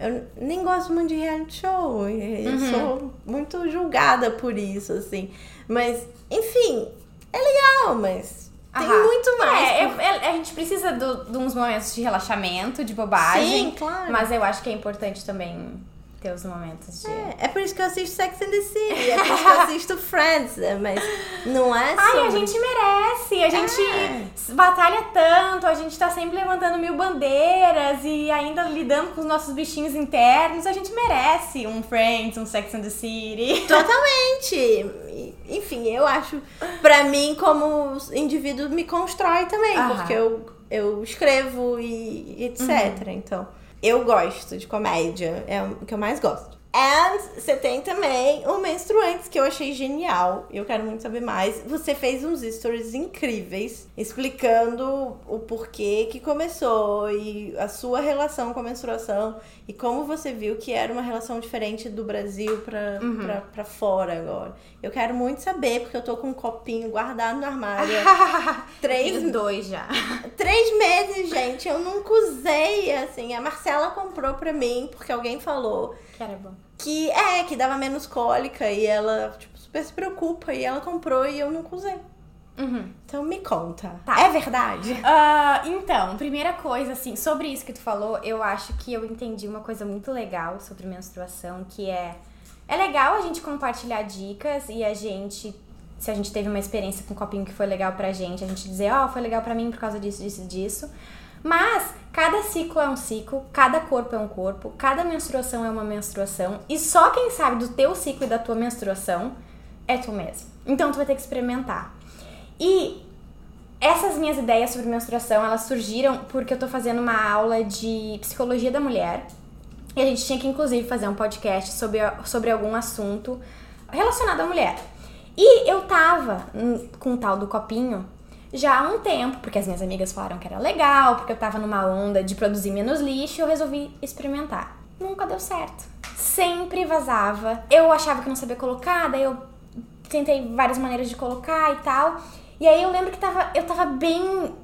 Eu nem gosto muito de reality show. Eu sou muito julgada por isso, assim. Mas, enfim, é legal, mas tem muito mais. É, por- é- é- a gente precisa do- de uns momentos de relaxamento, de bobagem. Sim, claro. Mas eu acho que é importante também ter os momentos de. É, é por isso que eu assisto Sex and the City, é por isso que eu (laughs) assisto Friends, né? mas não é Ai, a sobre... gente merece, a gente É. batalha tanto, a gente tá sempre levantando mil bandeiras e ainda lidando com os nossos bichinhos internos, a gente merece um Friends, um Sex and the City. (laughs) Totalmente! Enfim, eu acho, pra mim, como indivíduo, me constrói também, porque eu, eu escrevo e, e etc. Então, eu gosto de comédia, é o que eu mais gosto. And você tem também o Menstruantes, que eu achei genial. Eu quero muito saber mais. Você fez uns stories incríveis explicando o porquê que começou e a sua relação com a menstruação e como você viu que era uma relação diferente do Brasil pra, pra, pra fora agora. Eu quero muito saber, porque eu tô com um copinho guardado no armário. (laughs) Três dois já. (laughs) Três meses, gente, eu nunca usei, assim. A Marcela comprou pra mim, porque alguém falou Que era bom. Que é, que dava menos cólica e ela, tipo, super se preocupa. E ela comprou e eu nunca usei. Uhum. Então me conta. Tá. É verdade? Ah, então, primeira coisa, assim, sobre isso que tu falou, eu acho que eu entendi uma coisa muito legal sobre menstruação, que é. É legal a gente compartilhar dicas e a gente. Se a gente teve uma experiência com um copinho que foi legal pra gente, a gente dizer, ó, foi legal pra mim por causa disso, disso e disso. Mas cada ciclo é um ciclo, cada corpo é um corpo, cada menstruação é uma menstruação, e só quem sabe do teu ciclo e da tua menstruação é tu mesmo. Então tu vai ter que experimentar. E essas minhas ideias sobre menstruação, elas surgiram porque eu tô fazendo uma aula de psicologia da mulher. E a gente tinha que, inclusive, fazer um podcast sobre, sobre algum assunto relacionado à mulher. E eu tava hum, com o tal do copinho já há um tempo, porque as minhas amigas falaram que era legal, porque eu tava numa onda de produzir menos lixo, eu resolvi experimentar. Nunca deu certo. Sempre vazava. Eu achava que não sabia colocar, daí eu tentei várias maneiras de colocar e tal. E aí eu lembro que tava, eu tava bem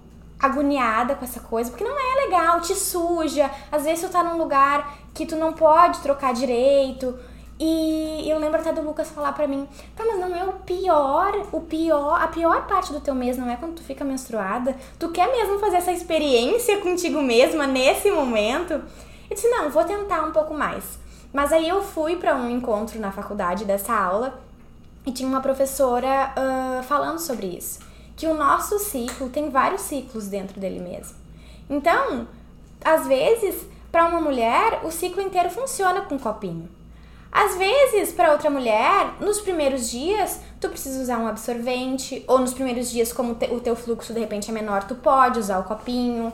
agoniada com essa coisa, porque não é legal, te suja. Às vezes tu tá num lugar que tu não pode trocar direito. E eu lembro até do Lucas falar pra mim, tá, mas não é o pior, o pior, a pior parte do teu mês não é quando tu fica menstruada. Tu quer mesmo fazer essa experiência contigo mesma nesse momento? Eu disse, não, vou tentar um pouco mais. Mas aí eu fui pra um encontro na faculdade dessa aula e tinha uma professora ah, falando sobre isso. Que o nosso ciclo tem vários ciclos dentro dele mesmo. Então, às vezes, para uma mulher, o ciclo inteiro funciona com copinho. Às vezes, para outra mulher, nos primeiros dias, tu precisa usar um absorvente, ou nos primeiros dias, como te- o teu fluxo de repente é menor, tu pode usar o copinho.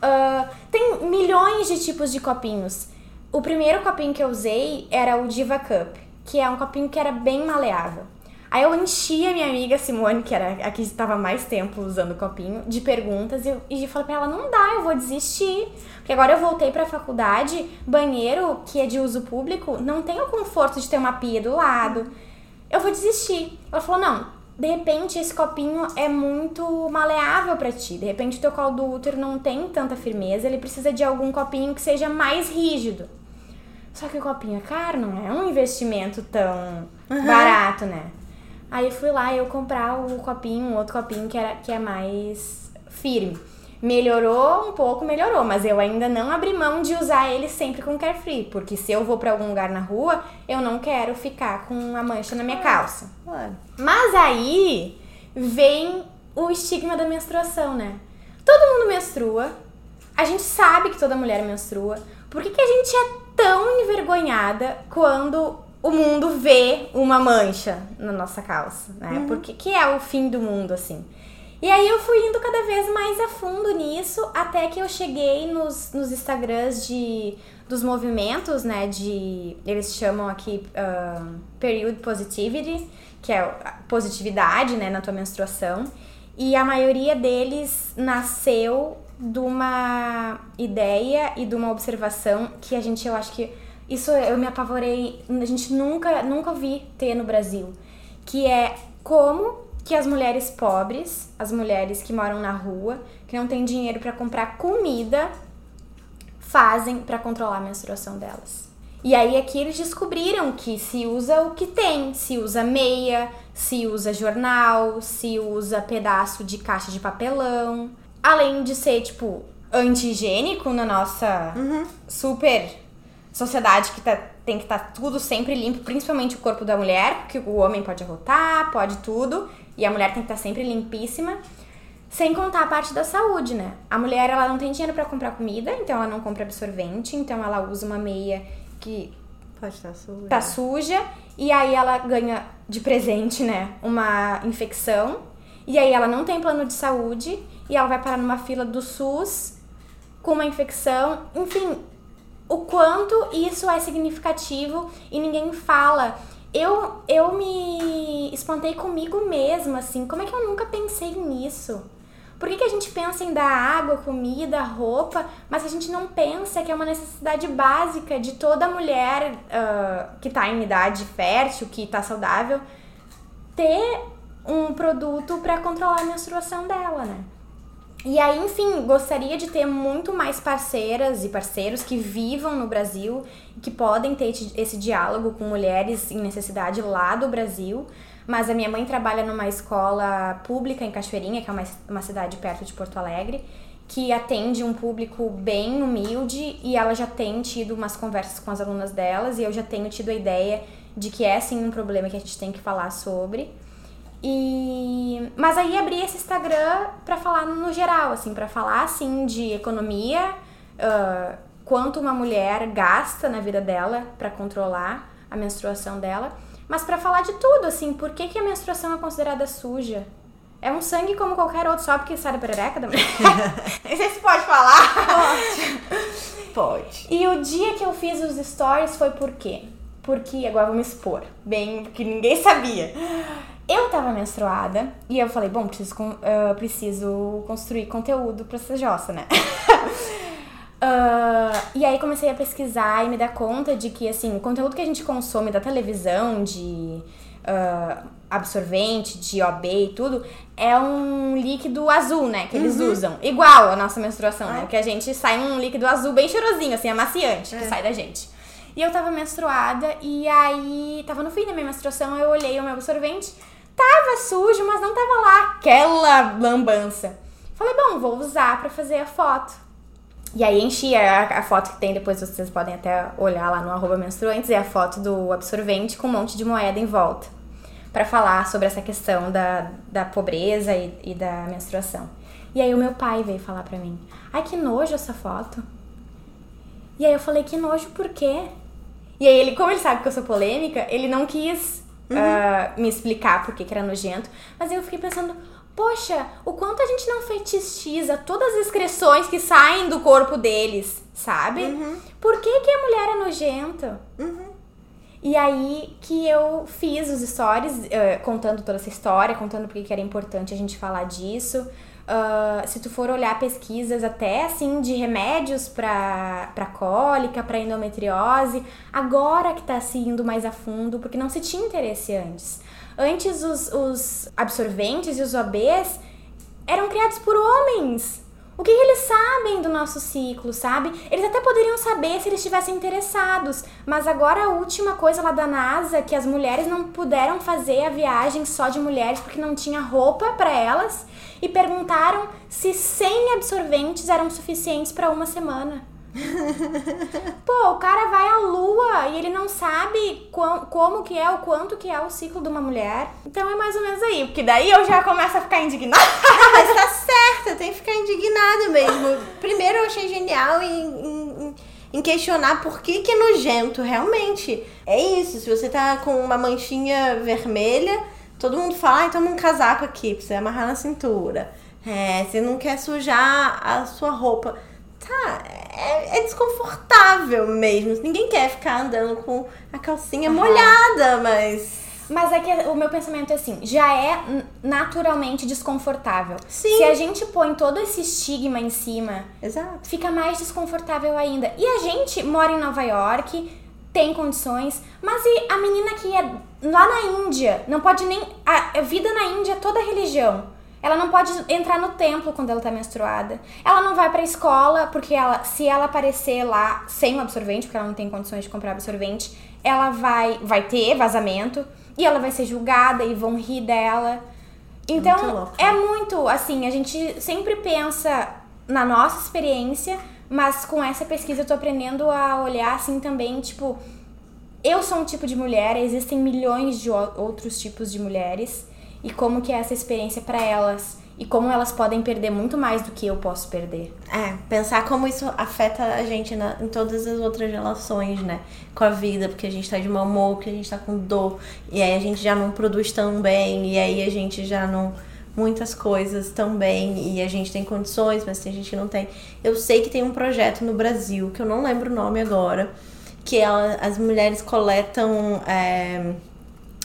Ah, tem milhões de tipos de copinhos. O primeiro copinho que eu usei era o Diva Cup, que é um copinho que era bem maleável. Aí eu enchi a minha amiga Simone, que era a que estava mais tempo usando o copinho, de perguntas e, e falei pra ela: não dá, eu vou desistir. Porque agora eu voltei pra faculdade, banheiro que é de uso público, não tem o conforto de ter uma pia do lado. Eu vou desistir. Ela falou: não, de repente esse copinho é muito maleável para ti. De repente o teu colo do útero não tem tanta firmeza, ele precisa de algum copinho que seja mais rígido. Só que o copinho é caro, não é um investimento tão uhum. barato, né? Aí eu fui lá eu comprar o copinho, um outro copinho que, era, que é mais firme. Melhorou um pouco, melhorou, mas eu ainda não abri mão de usar ele sempre com carefree, porque se eu vou para algum lugar na rua, eu não quero ficar com uma mancha na minha calça. Mas aí vem o estigma da menstruação, né? Todo mundo menstrua, a gente sabe que toda mulher menstrua. Por que, que a gente é tão envergonhada quando o mundo vê uma mancha na nossa calça, né? Uhum. Porque que é o fim do mundo, assim. E aí eu fui indo cada vez mais a fundo nisso, até que eu cheguei nos, nos Instagrams de, dos movimentos, né? De. Eles chamam aqui uh, Period Positivity, que é positividade, né, na tua menstruação. E a maioria deles nasceu de uma ideia e de uma observação que a gente, eu acho que isso eu me apavorei, a gente nunca, nunca vi ter no Brasil, que é como que as mulheres pobres, as mulheres que moram na rua, que não têm dinheiro para comprar comida, fazem para controlar a menstruação delas. E aí aqui eles descobriram que se usa o que tem, se usa meia, se usa jornal, se usa pedaço de caixa de papelão, além de ser tipo anti-higiênico na nossa uhum. super sociedade que tá, tem que estar tá tudo sempre limpo, principalmente o corpo da mulher, porque o homem pode arrotar, pode tudo, e a mulher tem que estar tá sempre limpíssima. Sem contar a parte da saúde, né? A mulher ela não tem dinheiro para comprar comida, então ela não compra absorvente, então ela usa uma meia que pode estar tá suja. Tá suja e aí ela ganha de presente, né, uma infecção. E aí ela não tem plano de saúde e ela vai parar numa fila do SUS com uma infecção. Enfim, o quanto isso é significativo e ninguém fala. Eu, eu me espantei comigo mesma, assim, como é que eu nunca pensei nisso? Por que, que a gente pensa em dar água, comida, roupa, mas a gente não pensa que é uma necessidade básica de toda mulher uh, que está em idade fértil, que está saudável, ter um produto para controlar a menstruação dela, né? E aí, enfim, gostaria de ter muito mais parceiras e parceiros que vivam no Brasil, que podem ter esse diálogo com mulheres em necessidade lá do Brasil. Mas a minha mãe trabalha numa escola pública em Cachoeirinha, que é uma, uma cidade perto de Porto Alegre, que atende um público bem humilde e ela já tem tido umas conversas com as alunas delas e eu já tenho tido a ideia de que é sim um problema que a gente tem que falar sobre. E mas aí abri esse Instagram para falar no geral, assim, para falar assim de economia, uh, quanto uma mulher gasta na vida dela para controlar a menstruação dela, mas para falar de tudo, assim, por que, que a menstruação é considerada suja? É um sangue como qualquer outro, só porque sai da perereca da mulher. (laughs) Não sei se pode falar. Pode. Pode. E o dia que eu fiz os stories foi por quê? Porque, agora vou me expor, bem, porque ninguém sabia. Eu tava menstruada e eu falei, bom, preciso, uh, preciso construir conteúdo pra essa jossa, né? uh, (laughs) e aí comecei a pesquisar e me dar conta de que, assim, o conteúdo que a gente consome da televisão, de uh, absorvente, de OB e tudo, é um líquido azul, né? Que eles uhum. usam. Igual a nossa menstruação, né? Que a gente sai um líquido azul bem cheirosinho, assim, amaciante, é. que sai da gente. E eu tava menstruada e aí tava no fim da minha menstruação, eu olhei o meu absorvente Tava sujo, mas não tava lá aquela lambança. Falei, bom, vou usar para fazer a foto. E aí enchi a, a, foto que tem, depois vocês podem até olhar lá no arroba menstruantes, é a foto do absorvente com um monte de moeda em volta. para falar sobre essa questão da, da pobreza e, e da menstruação. E aí o meu pai veio falar pra mim, ai que nojo essa foto. E aí eu falei, que nojo por quê? E aí ele, como ele sabe que eu sou polêmica, ele não quis uhum. uh, me explicar por que, que era nojento. Mas eu fiquei pensando, Poxa, o quanto a gente não fetichiza todas as excreções que saem do corpo deles, sabe? Uhum. Por que, que a mulher é nojenta? Uhum. E aí que eu fiz os stories, uh, contando toda essa história, contando porque que era importante a gente falar disso. Uh, se tu for olhar pesquisas até assim de remédios para cólica, para endometriose, agora que tá se indo mais a fundo, porque não se tinha interesse antes. Antes os, os absorventes e os OBs eram criados por homens. O que, que, eles sabem do nosso ciclo, sabe? Eles até poderiam saber se eles estivessem interessados, mas agora a última coisa lá da NASA que as mulheres não puderam fazer a viagem só de mulheres porque não tinha roupa para elas e perguntaram se 100 absorventes eram suficientes para uma semana. (laughs) Pô, o cara vai à lua e ele não sabe como que é, o quanto que é o ciclo de uma mulher. Então é mais ou menos aí, porque daí eu já começo a ficar indignada. (laughs) Ah, mas tá certa, tem que ficar indignada mesmo. Primeiro eu achei genial em, em, em questionar por que que é nojento, realmente. É isso, se você tá com uma manchinha vermelha, todo mundo fala, ah, toma um casaco aqui pra você amarrar na cintura. É, você não quer sujar a sua roupa tá, é, é, desconfortável mesmo. Ninguém quer ficar andando com a calcinha uhum. molhada, mas. Mas é que o meu pensamento é assim, já é naturalmente desconfortável. Sim. Se a gente põe todo esse estigma em cima, Exato. fica mais desconfortável ainda. E a gente mora em Nova York, tem condições, mas e a menina que é lá na Índia, não pode nem. A vida na Índia é toda religião. Ela não pode entrar no templo quando ela tá menstruada. Ela não vai pra escola, porque ela, se ela aparecer lá sem o absorvente, porque ela não tem condições de comprar absorvente, ela vai, vai ter vazamento e ela vai ser julgada e vão rir dela. Então, muito é muito assim, a gente sempre pensa na nossa experiência, mas com essa pesquisa eu tô aprendendo a olhar assim também, tipo, eu sou um tipo de mulher, existem milhões de outros tipos de mulheres e como que é essa experiência para elas e como elas podem perder muito mais do que eu posso perder. É, pensar como isso afeta a gente na, em todas as outras relações, né? Com a vida, porque a gente tá de mau humor, porque a gente tá com dor, e aí a gente já não produz tão bem, e aí a gente já não. Muitas coisas também, e a gente tem condições, mas tem gente que não tem. Eu sei que tem um projeto no Brasil, que eu não lembro o nome agora, que ela, as mulheres coletam. É,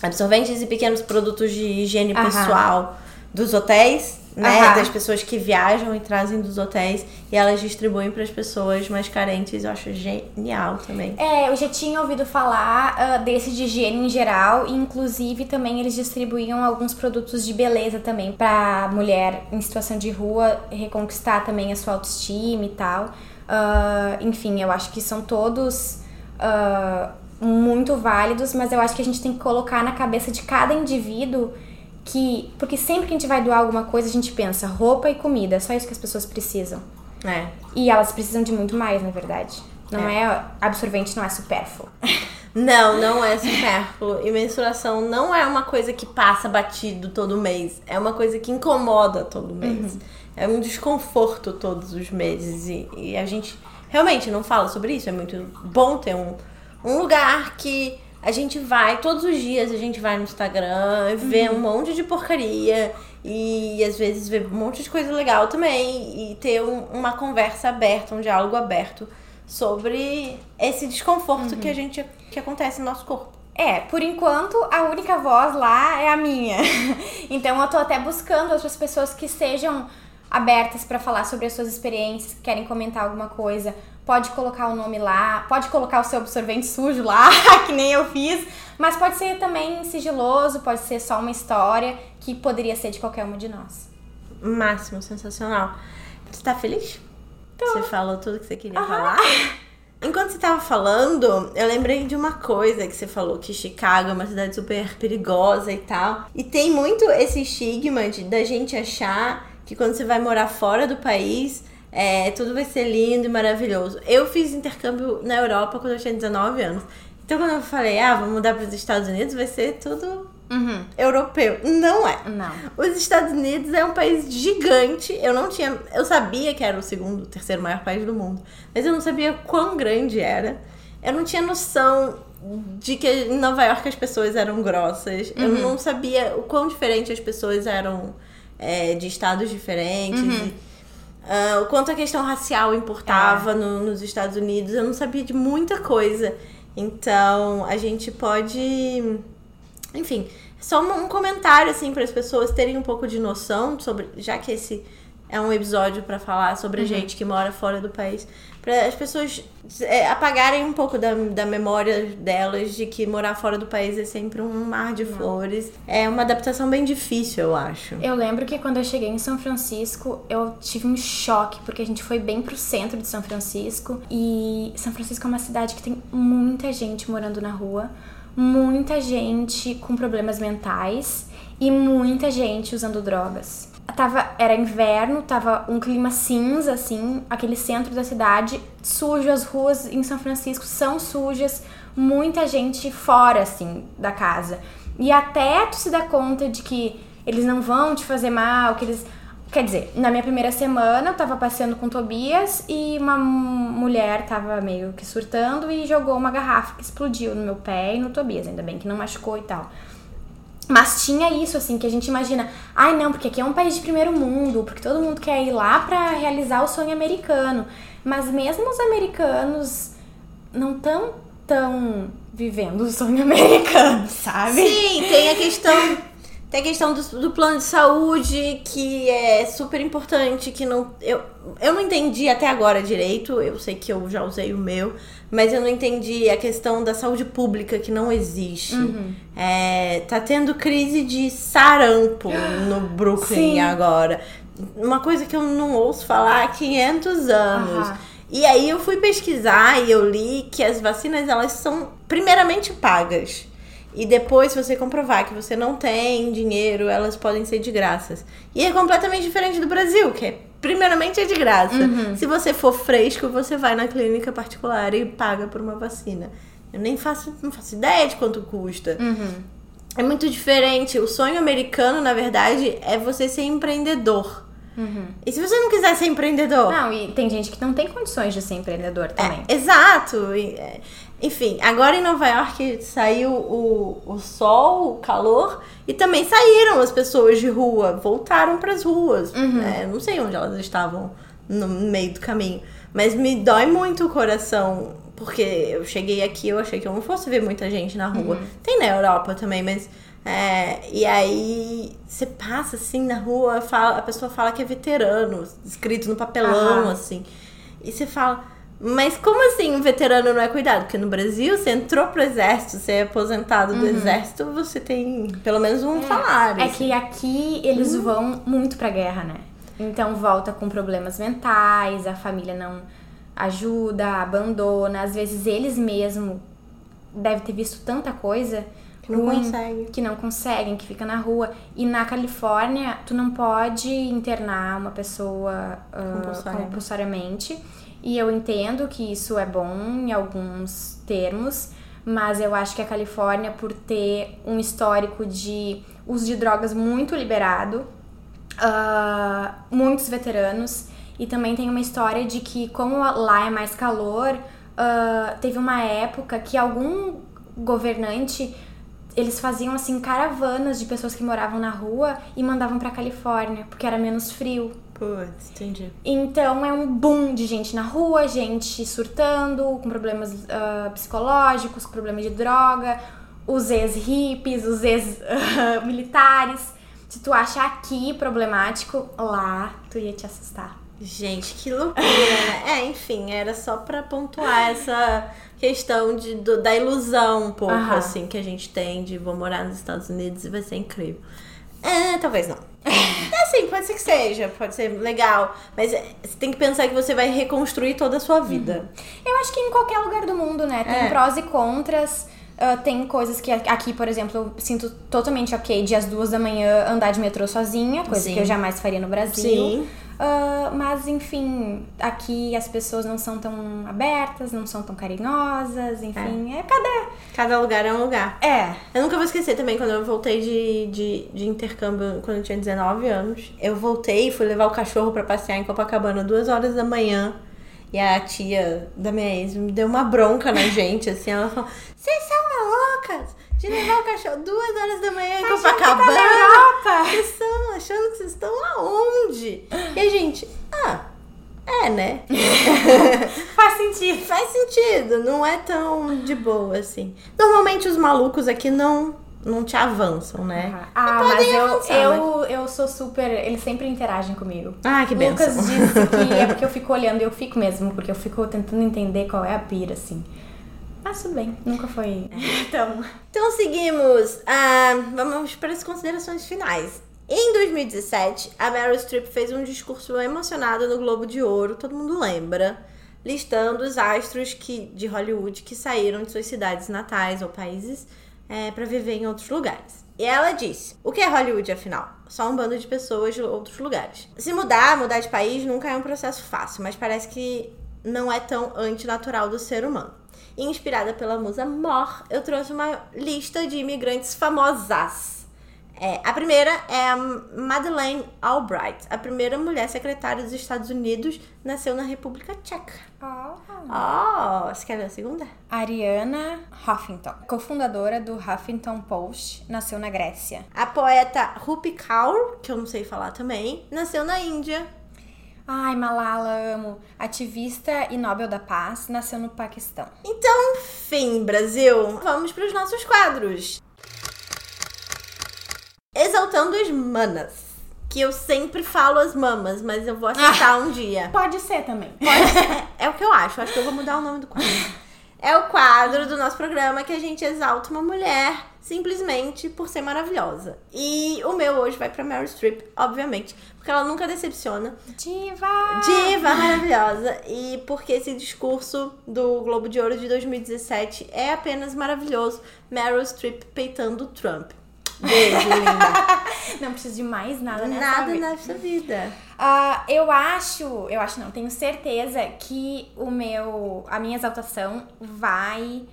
absorventes e pequenos produtos de higiene Aham. pessoal dos hotéis, né? Aham. Das pessoas que viajam e trazem dos hotéis e elas distribuem para as pessoas mais carentes. Eu acho genial também. É, eu já tinha ouvido falar uh, desse de higiene em geral e inclusive também eles distribuíam alguns produtos de beleza também para mulher em situação de rua reconquistar também a sua autoestima e tal. Uh, enfim, eu acho que são todos uh, muito válidos, mas eu acho que a gente tem que colocar na cabeça de cada indivíduo que. Porque sempre que a gente vai doar alguma coisa, a gente pensa roupa e comida, é só isso que as pessoas precisam. É. E elas precisam de muito mais, na verdade. Não é, é absorvente, não é supérfluo. (laughs) Não, não é supérfluo. E menstruação não é uma coisa que passa batido todo mês. É uma coisa que incomoda todo mês. Uhum. É um desconforto todos os meses. E, e a gente realmente não fala sobre isso. É muito bom ter um, um lugar que a gente vai, todos os dias a gente vai no Instagram, vê uhum. um monte de porcaria e às vezes vê um monte de coisa legal também e ter um, uma conversa aberta, um diálogo aberto sobre esse desconforto uhum. que a gente que acontece no nosso corpo. É, por enquanto a única voz lá é a minha. (laughs) então eu tô até buscando outras pessoas que sejam abertas para falar sobre as suas experiências, que querem comentar alguma coisa, pode colocar o nome lá, pode colocar o seu absorvente sujo lá, (laughs) que nem eu fiz, mas pode ser também sigiloso, pode ser só uma história que poderia ser de qualquer uma de nós. Máximo, sensacional. Você tá feliz? Tô. Você falou tudo que você queria Aham. falar? (laughs) Enquanto você tava falando, eu lembrei de uma coisa que você falou, que Chicago é uma cidade super perigosa e tal. E tem muito esse estigma de, da gente achar que quando você vai morar fora do país, é, tudo vai ser lindo e maravilhoso. Eu fiz intercâmbio na Europa quando eu tinha 19 anos. Então quando eu falei, ah, vou mudar para os Estados Unidos, vai ser tudo uhum. europeu. Não é. Não. Os Estados Unidos é um país gigante. Eu não tinha. Eu sabia que era o segundo, terceiro maior país do mundo. Mas eu não sabia quão grande era. Eu não tinha noção de que em Nova York as pessoas eram grossas. Uhum. Eu não sabia o quão diferente as pessoas eram é, de estados diferentes. Uhum. Uh, o quanto a questão racial importava é. no, nos Estados Unidos, eu não sabia de muita coisa. Então, a gente pode. Enfim, só um comentário, assim, para as pessoas terem um pouco de noção sobre. Já que esse é um episódio para falar sobre uhum. gente que mora fora do país para as pessoas é, apagarem um pouco da, da memória delas de que morar fora do país é sempre um mar de Não. flores. É uma adaptação bem difícil, eu acho. Eu lembro que quando eu cheguei em São Francisco, eu tive um choque, porque a gente foi bem pro centro de São Francisco e São Francisco é uma cidade que tem muita gente morando na rua, muita gente com problemas mentais e muita gente usando drogas tava, era inverno, tava um clima cinza, assim, aquele centro da cidade, sujo, as ruas em São Francisco são sujas, muita gente fora, assim, da casa. E até tu se dar conta de que eles não vão te fazer mal, que eles. Quer dizer, na minha primeira semana eu tava passeando com Tobias e uma mulher tava meio que surtando e jogou uma garrafa que explodiu no meu pé e no Tobias, ainda bem que não machucou e tal. Mas tinha isso, assim, que a gente imagina, ai não, porque aqui é um país de primeiro mundo, porque todo mundo quer ir lá para realizar o sonho americano. Mas mesmo os americanos não tão tão vivendo o sonho (laughs) americano, sabe? Sim, tem a questão tem a questão do, do, plano de saúde, que é super importante, que não. Eu, eu não entendi até agora direito, eu sei que eu já usei o meu, mas eu não entendi a questão da saúde pública que não existe. Uhum. É, tá tendo crise de sarampo no (gasps) Brooklyn Sim. agora. Uma coisa que eu não ouço falar há 500 anos. Uhum. E aí eu fui pesquisar e eu li que as vacinas elas são primeiramente pagas. E depois, se você comprovar que você não tem dinheiro, elas podem ser de graças. E é completamente diferente do Brasil, que é, primeiramente é de graça. Uhum. Se você for fresco, você vai na clínica particular e paga por uma vacina. Eu nem faço, não faço ideia de quanto custa. Uhum. É muito diferente. O sonho americano, na verdade, é você ser empreendedor. Uhum. E se você não quiser ser empreendedor? Não, e tem gente que não tem condições de ser empreendedor também. É, exato. É, enfim, agora em Nova York saiu o, o sol, o calor, e também saíram as pessoas de rua, voltaram para as ruas. Uhum. É, não sei onde elas estavam no meio do caminho. Mas me dói muito o coração, porque eu cheguei aqui, eu achei que eu não fosse ver muita gente na rua. Uhum. Tem na Europa também, mas. É, e aí você passa assim na rua, fala, a pessoa fala que é veterano, escrito no papelão, uhum. assim. E você fala mas como assim um veterano não é cuidado? Porque no Brasil, você entrou pro exército, você é aposentado do uhum. exército, você tem pelo menos um é, salário. É assim. que aqui eles uhum. vão muito pra guerra, né? Então volta com problemas mentais, a família não ajuda, abandona. Às vezes eles mesmo devem ter visto tanta coisa que não ruim, consegue. que não conseguem, que fica na rua. E na Califórnia, tu não pode internar uma pessoa uh, compulsoriamente e eu entendo que isso é bom em alguns termos, mas eu acho que a Califórnia, por ter um histórico de uso de drogas muito liberado, uh, muitos veteranos, e também tem uma história de que, como lá é mais calor, uh, teve uma época que algum governante eles faziam assim caravanas de pessoas que moravam na rua e mandavam para Califórnia, porque era menos frio. Putz, entendi. Então é um boom de gente na rua, gente surtando, com problemas uh, psicológicos, com problemas de droga, os ex-hippies, os ex-militares. Se tu acha aqui problemático, lá tu ia te assustar. Gente, que loucura, né? (laughs) É, enfim, era só pra pontuar essa questão de, do, da ilusão um pouco, uhum. assim, que a gente tem de vou morar nos Estados Unidos e vai ser incrível. É, talvez não. É assim, pode ser que seja, pode ser legal, mas você tem que pensar que você vai reconstruir toda a sua vida. Uhum. Eu acho que em qualquer lugar do mundo, né? Tem é. prós e contras. Uh, tem coisas que aqui, por exemplo, eu sinto totalmente ok de às duas da manhã andar de metrô sozinha, coisa Sim. que eu jamais faria no Brasil. Sim. Uh, mas, enfim, aqui as pessoas não são tão abertas, não são tão carinhosas, enfim, é, é cada. Cada lugar é um lugar. É. Eu nunca vou esquecer também quando eu voltei de, de, de intercâmbio quando eu tinha 19 anos. Eu voltei e fui levar o cachorro para passear em Copacabana duas horas da manhã. E a tia da minha ex me deu uma bronca na (laughs) gente, assim. Ela falou: Vocês são malucas? de levar o cachorro duas horas da manhã em tá Copacabana. na Europa. Vocês estão achando que vocês estão aonde? E a gente, ah, é, né? (laughs) Faz sentido. Faz sentido, não é tão de boa assim. Normalmente os malucos aqui não, não te avançam, né? Ah, E mas eu, avançar, né? eu, eu sou super. Eles sempre interagem comigo. Ah, que Lucas benção. disse que é porque eu fico olhando, e eu fico mesmo, porque eu fico tentando entender qual é a pira, assim. Mas tudo bem, nunca foi. (laughs) Então. Então seguimos. Ah, vamos para as considerações finais. Em 2017, a Meryl Streep fez um discurso emocionado no Globo de Ouro, todo mundo lembra, listando os astros que, de Hollywood que saíram de suas cidades natais ou países para viver em outros lugares. E ela disse: O que é Hollywood, afinal? Só um bando de pessoas de outros lugares. Se mudar, mudar de país nunca é um processo fácil, mas parece que não é tão antinatural do ser humano. Inspirada pela musa Mor, eu trouxe uma lista de imigrantes famosas. É, a primeira é a Madeleine Albright, a primeira mulher secretária dos Estados Unidos, nasceu na República Tcheca. Oh, você quer ver a segunda? Ariana Huffington, cofundadora do Huffington Post, nasceu na Grécia. A poeta Rupi Kaur, que eu não sei falar também, nasceu na Índia. Ai, Malala, amo. Ativista e Nobel da Paz, nasceu no Paquistão. Então, fim, Brasil. Vamos para os nossos quadros. Exaltando as manas. Que eu sempre falo as mamas, mas eu vou acertar um dia. Pode ser também. (laughs) É o que eu acho. Acho que eu vou mudar o nome do quadro. É o quadro do nosso programa que a gente exalta uma mulher simplesmente por ser maravilhosa. E o meu hoje vai pra Meryl Streep, obviamente, porque ela nunca decepciona. Diva! Diva maravilhosa. E porque esse discurso do Globo de Ouro de 2017 é apenas maravilhoso. Meryl Streep peitando Trump. Beijo, linda. (laughs) Não preciso de mais nada nessa Nada vida. nessa vida. Ah, eu acho, eu acho não, tenho certeza que o meu, a minha exaltação vai.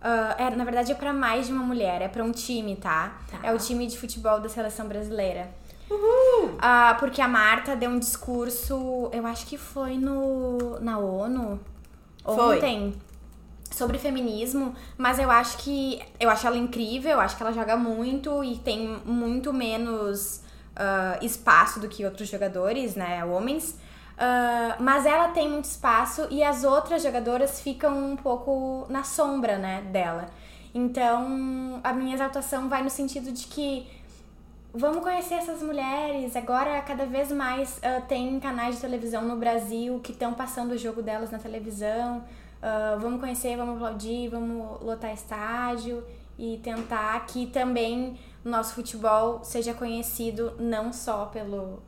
ah, é, na verdade, é pra mais de uma mulher, é pra um time, tá? Tá. É o time de futebol da seleção brasileira. Uhul! Ah, porque a Marta deu um discurso, eu acho que foi no na ONU Foi. ontem sobre feminismo, mas eu acho que eu acho ela incrível, eu acho que ela joga muito e tem muito menos ah, espaço do que outros jogadores, né, homens. Ah, mas ela tem muito espaço e as outras jogadoras ficam um pouco na sombra, né, dela. Então, a minha exaltação vai no sentido de que Vamos conhecer essas mulheres. Agora, cada vez mais ah, tem canais de televisão no Brasil que estão passando o jogo delas na televisão. Ah, vamos conhecer, vamos aplaudir, vamos lotar estádio e tentar que também o nosso futebol seja conhecido não só pelo,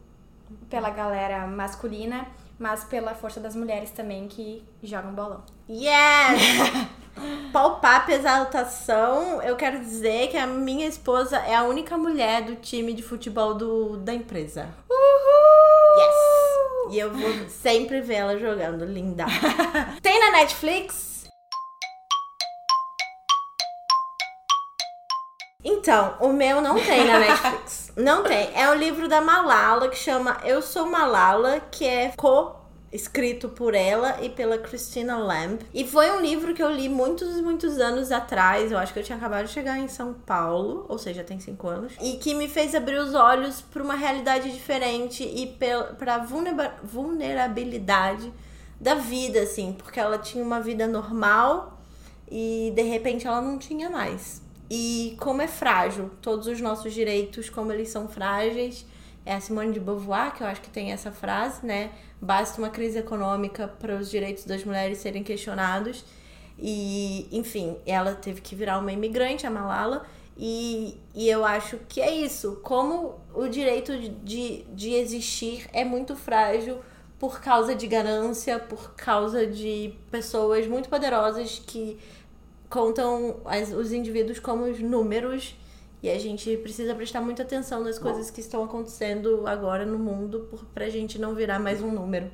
pela galera masculina, mas pela força das mulheres também que jogam bolão. Yes! (laughs) Palpap exaltação, eu quero dizer que a minha esposa é a única mulher do time de futebol do, da empresa. Uhul! Yes! E eu vou sempre ver ela jogando, linda. (laughs) Tem na Netflix? Então, o meu não tem na Netflix. (laughs) Não tem. É o livro da Malala que chama Eu Sou Malala, que é co escrito por ela e pela Christina Lamb. E foi um livro que eu li muitos, muitos anos atrás. Eu acho que eu tinha acabado de chegar em São Paulo, ou seja, tem cinco anos. E que me fez abrir os olhos para uma realidade diferente e para vulnerabilidade da vida, assim. Porque ela tinha uma vida normal e de repente ela não tinha mais. E como é frágil, todos os nossos direitos, como eles são frágeis. É a Simone de Beauvoir, que eu acho que tem essa frase, né? Basta uma crise econômica para os direitos das mulheres serem questionados. E, enfim, ela teve que virar uma imigrante, a Malala. E, e eu acho que é isso. Como o direito de, de existir é muito frágil por causa de ganância, por causa de pessoas muito poderosas que contam as, os indivíduos como os números. E a gente precisa prestar muita atenção nas coisas que estão acontecendo agora no mundo por, pra gente não virar mais um número.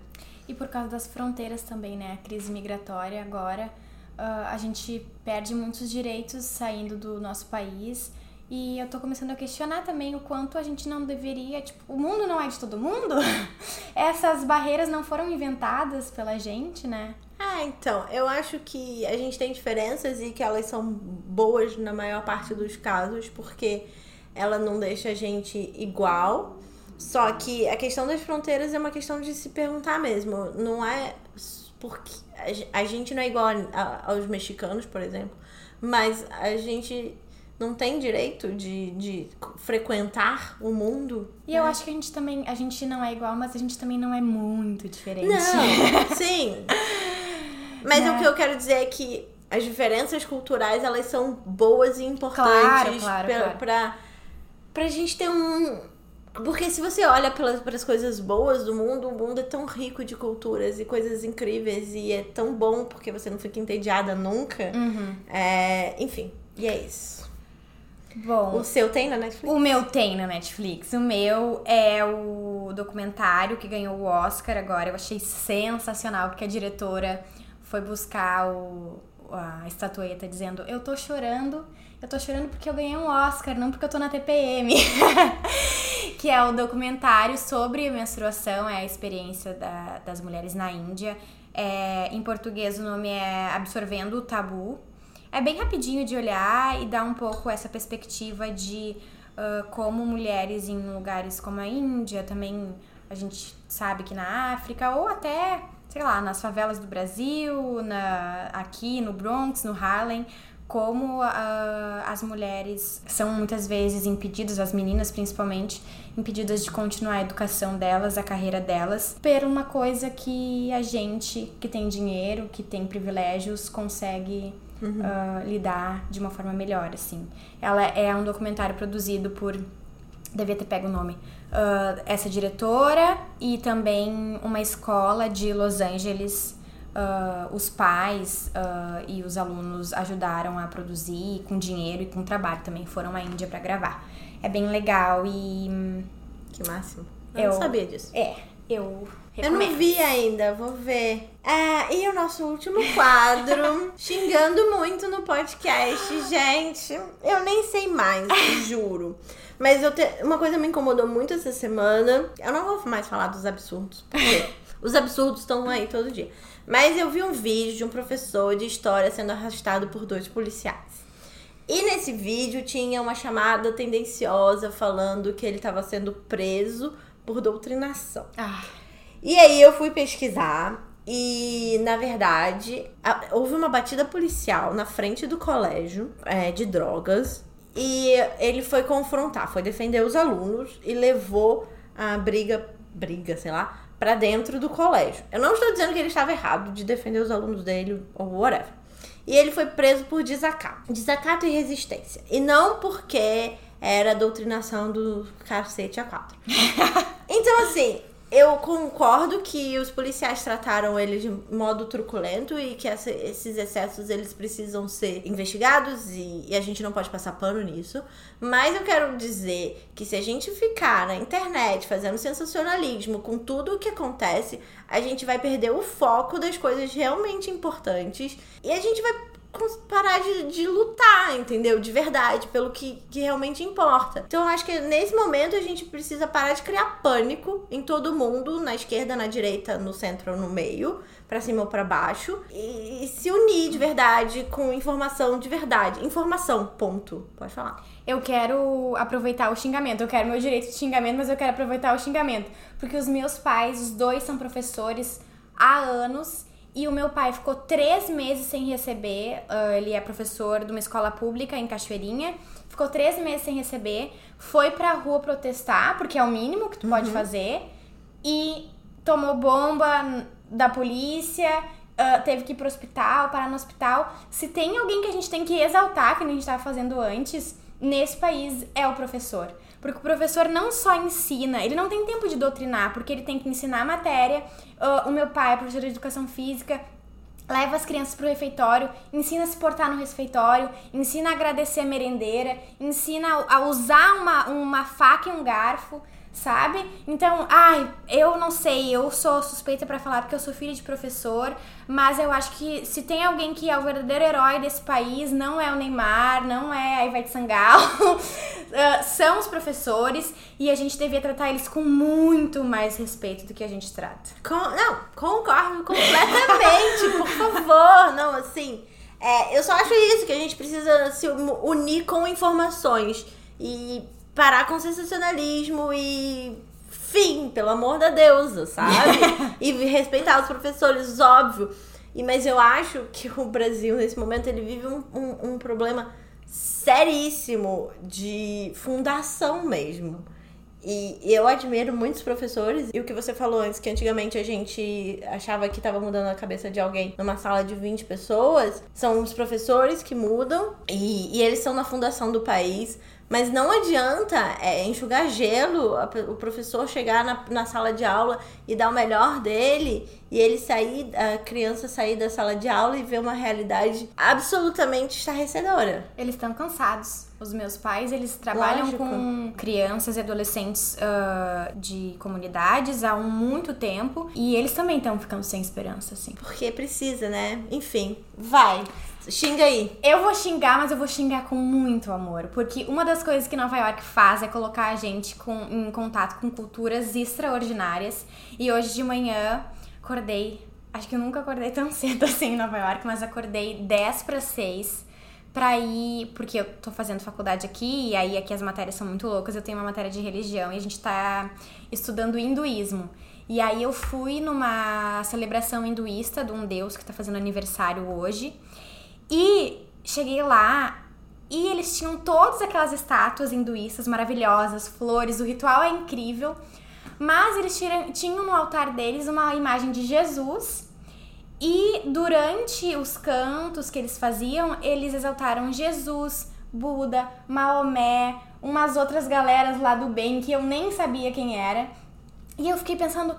E por causa das fronteiras também, né? A crise migratória agora, ah, a gente perde muitos direitos saindo do nosso país. E eu tô começando a questionar também o quanto a gente não deveria, tipo, o mundo não é de todo mundo? (laughs) Essas barreiras não foram inventadas pela gente, né? É, então, eu acho que a gente tem diferenças e que elas são boas na maior parte dos casos, porque ela não deixa a gente igual. Só que a questão das fronteiras é uma questão de se perguntar mesmo. Não é porque a gente não é igual aos mexicanos, por exemplo, mas a gente não tem direito de, de frequentar o mundo. E né? eu acho que a gente também, a gente não é igual, mas a gente também não é muito diferente. Não, (laughs) sim. Mas né? o que eu quero dizer é que as diferenças culturais, elas são boas e importantes claro, claro, pra, claro. Pra, pra gente ter um... Porque se você olha para as coisas boas do mundo, o mundo é tão rico de culturas e coisas incríveis e é tão bom porque você não fica entediada nunca. Uhum. É, enfim, e é isso. Bom. O seu tem na Netflix? O meu tem na Netflix. O meu é o documentário que ganhou o Oscar agora. Eu achei sensacional, porque a diretora foi buscar o, a estatueta dizendo: Eu tô chorando, eu tô chorando porque eu ganhei um Oscar, não porque eu tô na TPM. (laughs) que é o documentário sobre menstruação, é a experiência da, das mulheres na Índia. É, em português o nome é Absorvendo o Tabu é bem rapidinho de olhar e dá um pouco essa perspectiva de uh, como mulheres em lugares como a Índia, também a gente sabe que na África, ou até, sei lá, nas favelas do Brasil, na, aqui no Bronx, no Harlem, como uh, as mulheres são muitas vezes impedidas, as meninas principalmente, impedidas de continuar a educação delas, a carreira delas, por uma coisa que a gente que tem dinheiro, que tem privilégios, consegue uhum. uh, lidar de uma forma melhor, assim. Ela é um documentário produzido por devia ter pego o nome, uh, essa diretora e também uma escola de Los Angeles. Uh, os pais uh, e os alunos ajudaram a produzir com dinheiro e com trabalho também foram à Índia para gravar. É bem legal e. Que máximo. Eu, eu não sabia disso. É, eu Recomendo. Eu não vi ainda, vou ver. É, e o nosso último quadro, (laughs) xingando muito no podcast. Gente, eu nem sei mais, juro. Mas eu te... uma coisa me incomodou muito essa semana. Eu não vou mais falar dos absurdos, porque (laughs) os absurdos estão aí todo dia. Mas eu vi um vídeo de um professor de história sendo arrastado por dois policiais. E nesse vídeo tinha uma chamada tendenciosa falando que ele estava sendo preso por doutrinação. Ah. E aí eu fui pesquisar e, na verdade, houve uma batida policial na frente do colégio é, de drogas. E ele foi confrontar, foi defender os alunos e levou a briga, briga, sei lá, para dentro do colégio. Eu não estou dizendo que ele estava errado de defender os alunos dele ou whatever. E ele foi preso por desacato. Desacato e resistência. E não porque era a doutrinação do cacete a quatro. (laughs) então, assim, eu concordo que os policiais trataram ele de modo truculento e que essa, esses excessos eles precisam ser investigados e, e, a gente não pode passar pano nisso. Mas eu quero dizer que se a gente ficar na internet fazendo sensacionalismo com tudo o que acontece, a gente vai perder o foco das coisas realmente importantes e a gente vai parar de, de lutar, entendeu? De verdade, pelo que, que realmente importa. Então eu acho que nesse momento a gente precisa parar de criar pânico em todo mundo, na esquerda, na direita, no centro ou no meio, para cima ou para baixo, e, e se unir de verdade com informação de verdade. Informação, ponto. Pode falar. Eu quero aproveitar o xingamento. Eu quero meu direito de xingamento, mas eu quero aproveitar o xingamento. Porque os meus pais, os dois são professores há anos e o meu pai ficou três meses sem receber. Uh, ele é professor de uma escola pública em Cachoeirinha. Ficou três meses sem receber. Foi pra rua protestar, porque é o mínimo que tu uhum. pode fazer. E tomou bomba da polícia. Uh, teve que ir pro hospital, parar no hospital. Se tem alguém que a gente tem que exaltar, que a gente estava fazendo antes, nesse país é o professor. Porque o professor não só ensina, ele não tem tempo de doutrinar, porque ele tem que ensinar a matéria. Uh, o meu pai é professor de educação física, leva as crianças pro refeitório, ensina a se portar no refeitório, ensina a agradecer a merendeira, ensina a usar uma, uma faca e um garfo sabe? Então, ai, eu não sei, eu sou suspeita para falar porque eu sou filha de professor, mas eu acho que se tem alguém que é o verdadeiro herói desse país, não é o Neymar, não é a Ivete Sangalo, uh, (laughs) são os professores e a gente devia tratar eles com muito mais respeito do que a gente trata. Com, não, concordo completamente, por favor. Não, assim, é, eu só acho isso, que a gente precisa se unir com informações e parar com sensacionalismo e fim, pelo amor da deusa, sabe? (laughs) e respeitar os professores, óbvio. E, mas eu acho que o Brasil, nesse momento, ele vive um, um, um problema seríssimo de fundação mesmo. E eu admiro muitos professores. E o que você falou antes, que antigamente a gente achava que estava mudando a cabeça de alguém numa sala de 20 pessoas, são os professores que mudam e, e eles são na fundação do país. Mas não adianta é, enxugar gelo, o professor chegar na, na sala de aula e dar o melhor dele e ele sair, a criança sair da sala de aula e ver uma realidade absolutamente estarrecedora. Eles estão cansados. Os meus pais, eles trabalham Lógico. com crianças e adolescentes uh, de comunidades há muito tempo e eles também estão ficando sem esperança, assim. Porque precisa, né? Enfim, vai. Xinga aí. Eu vou xingar, mas eu vou xingar com muito amor. Porque uma das coisas que Nova York faz é colocar a gente com, em contato com culturas extraordinárias. E hoje de manhã acordei. Acho que eu nunca acordei tão (laughs) cedo assim em Nova York, mas acordei 10 para 6 pra ir. Porque eu tô fazendo faculdade aqui, e aí aqui as matérias são muito loucas. Eu tenho uma matéria de religião e a gente tá estudando hinduísmo. E aí eu fui numa celebração hinduísta de um deus que tá fazendo aniversário hoje. E cheguei lá e eles tinham todas aquelas estátuas hinduístas maravilhosas, flores, o ritual é incrível. Mas eles tinham no altar deles uma imagem de Jesus. E durante os cantos que eles faziam, eles exaltaram Jesus, Buda, Maomé, umas outras galeras lá do bem que eu nem sabia quem era. E eu fiquei pensando,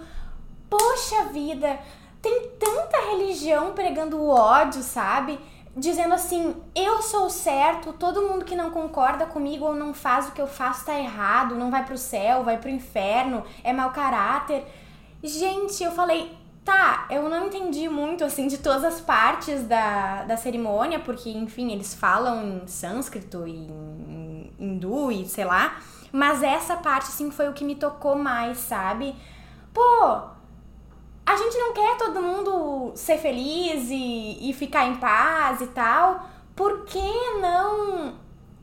poxa vida, tem tanta religião pregando ódio, sabe? Dizendo assim: eu sou certo, todo mundo que não concorda comigo ou não faz o que eu faço tá errado, não vai pro céu, vai pro inferno, é mau caráter. Gente, eu falei, tá, eu não entendi muito assim de todas as partes da, da cerimônia, porque enfim, eles falam em sânscrito e em hindu e sei lá, mas essa parte assim foi o que me tocou mais, sabe? Pô, a gente não quer todo mundo ser feliz e, e ficar em paz e tal. Por que não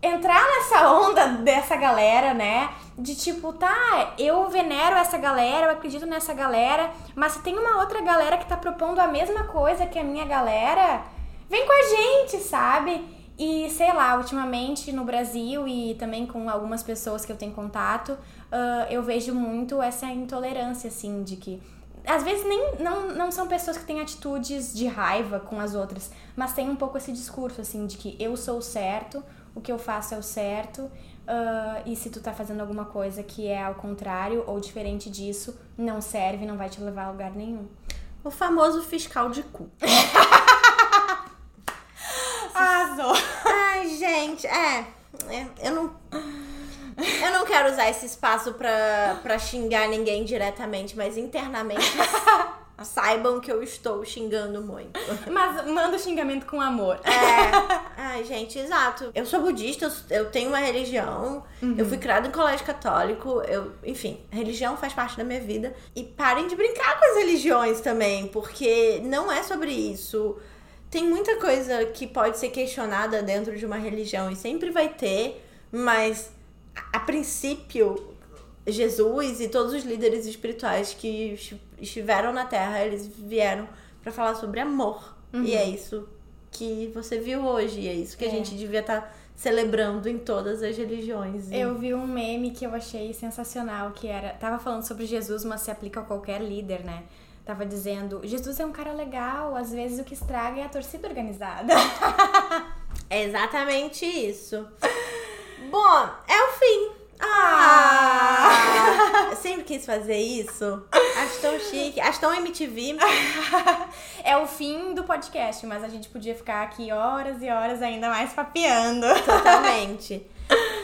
entrar nessa (laughs) onda dessa galera, né? De tipo, tá, eu venero essa galera, eu acredito nessa galera, mas se tem uma outra galera que tá propondo a mesma coisa que a minha galera, vem com a gente, sabe? E sei lá, ultimamente no Brasil e também com algumas pessoas que eu tenho contato, uh, eu vejo muito essa intolerância, assim, de que às vezes nem não, não são pessoas que têm atitudes de raiva com as outras, mas tem um pouco esse discurso assim de que eu sou o certo, o que eu faço é o certo, uh, e se tu tá fazendo alguma coisa que é ao contrário ou diferente disso, não serve, não vai te levar a lugar nenhum. O famoso fiscal de cu. (laughs) Arrasou. Ai, gente, é, é eu não eu não quero usar esse espaço pra, pra xingar ninguém diretamente, mas internamente (laughs) saibam que eu estou xingando muito. Mas manda o xingamento com amor. É. Ai, gente, exato. Eu sou budista, eu tenho uma religião, uhum. eu fui criada em colégio católico, eu, enfim, religião faz parte da minha vida. E parem de brincar com as religiões também, porque não é sobre isso. Tem muita coisa que pode ser questionada dentro de uma religião e sempre vai ter, mas a princípio, Jesus e todos os líderes espirituais que estiveram na Terra, eles vieram para falar sobre amor. Uhum. E é isso que você viu hoje, e é isso que é. a gente devia estar tá celebrando em todas as religiões. Eu vi um meme que eu achei sensacional, que era, tava falando sobre Jesus, mas se aplica a qualquer líder, né? Tava dizendo, Jesus é um cara legal, às vezes o que estraga é a torcida organizada. (laughs) é exatamente isso. Bom, é o fim. Ah! Eu sempre quis fazer isso. Acho tão chique. Acho tão MTV. (laughs) é o fim do podcast, mas a gente podia ficar aqui horas e horas ainda mais papeando. Totalmente.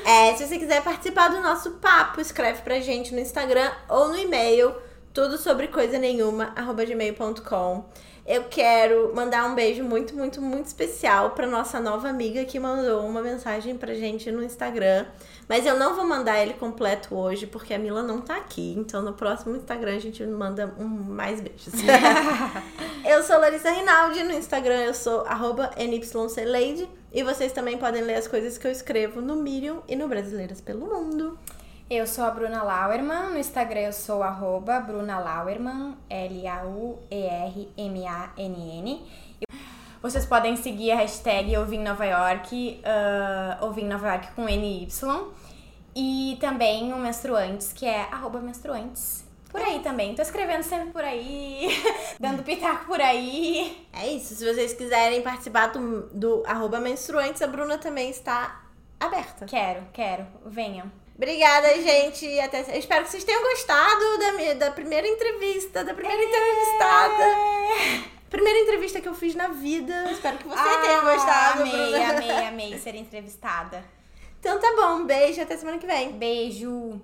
É, se você quiser participar do nosso papo, escreve pra gente no Instagram ou no e-mail, tudo sobre coisa nenhuma, arroba gmail.com. eu quero mandar um beijo muito, muito, muito especial para nossa nova amiga que mandou uma mensagem pra gente no Instagram. Mas eu não vou mandar ele completo hoje, porque a Mila não tá aqui. Então no próximo Instagram a gente manda um mais beijos. (laughs) eu sou Larissa Rinaldi, no Instagram eu sou NYCLady. E vocês também podem ler as coisas que eu escrevo no Medium e no Brasileiras pelo Mundo. Eu sou a Bruna Lauerman, no Instagram eu sou arroba Bruna Lauerman, L-A-U-E-R-M-A-N-N. Vocês podem seguir a hashtag Ouvir Nova York, uh, Ouvir Nova York com NY. E também o Menstruantes, que é arroba Menstruantes. Por aí também. Tô escrevendo sempre por aí, (laughs) dando pitaco por aí. É isso. Se vocês quiserem participar do, do arroba Menstruantes, a Bruna também está aberta. Quero, quero. Venham. Obrigada, gente. Até... Eu espero que vocês tenham gostado da, minha, da primeira entrevista, da primeira é... entrevistada. Primeira entrevista que eu fiz na vida. Espero que você ah, tenha gostado. Amei, Bruna. amei, (laughs) amei ser entrevistada. Então tá bom, beijo, até semana que vem. Beijo.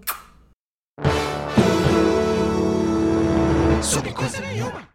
Sobre coisa nenhuma.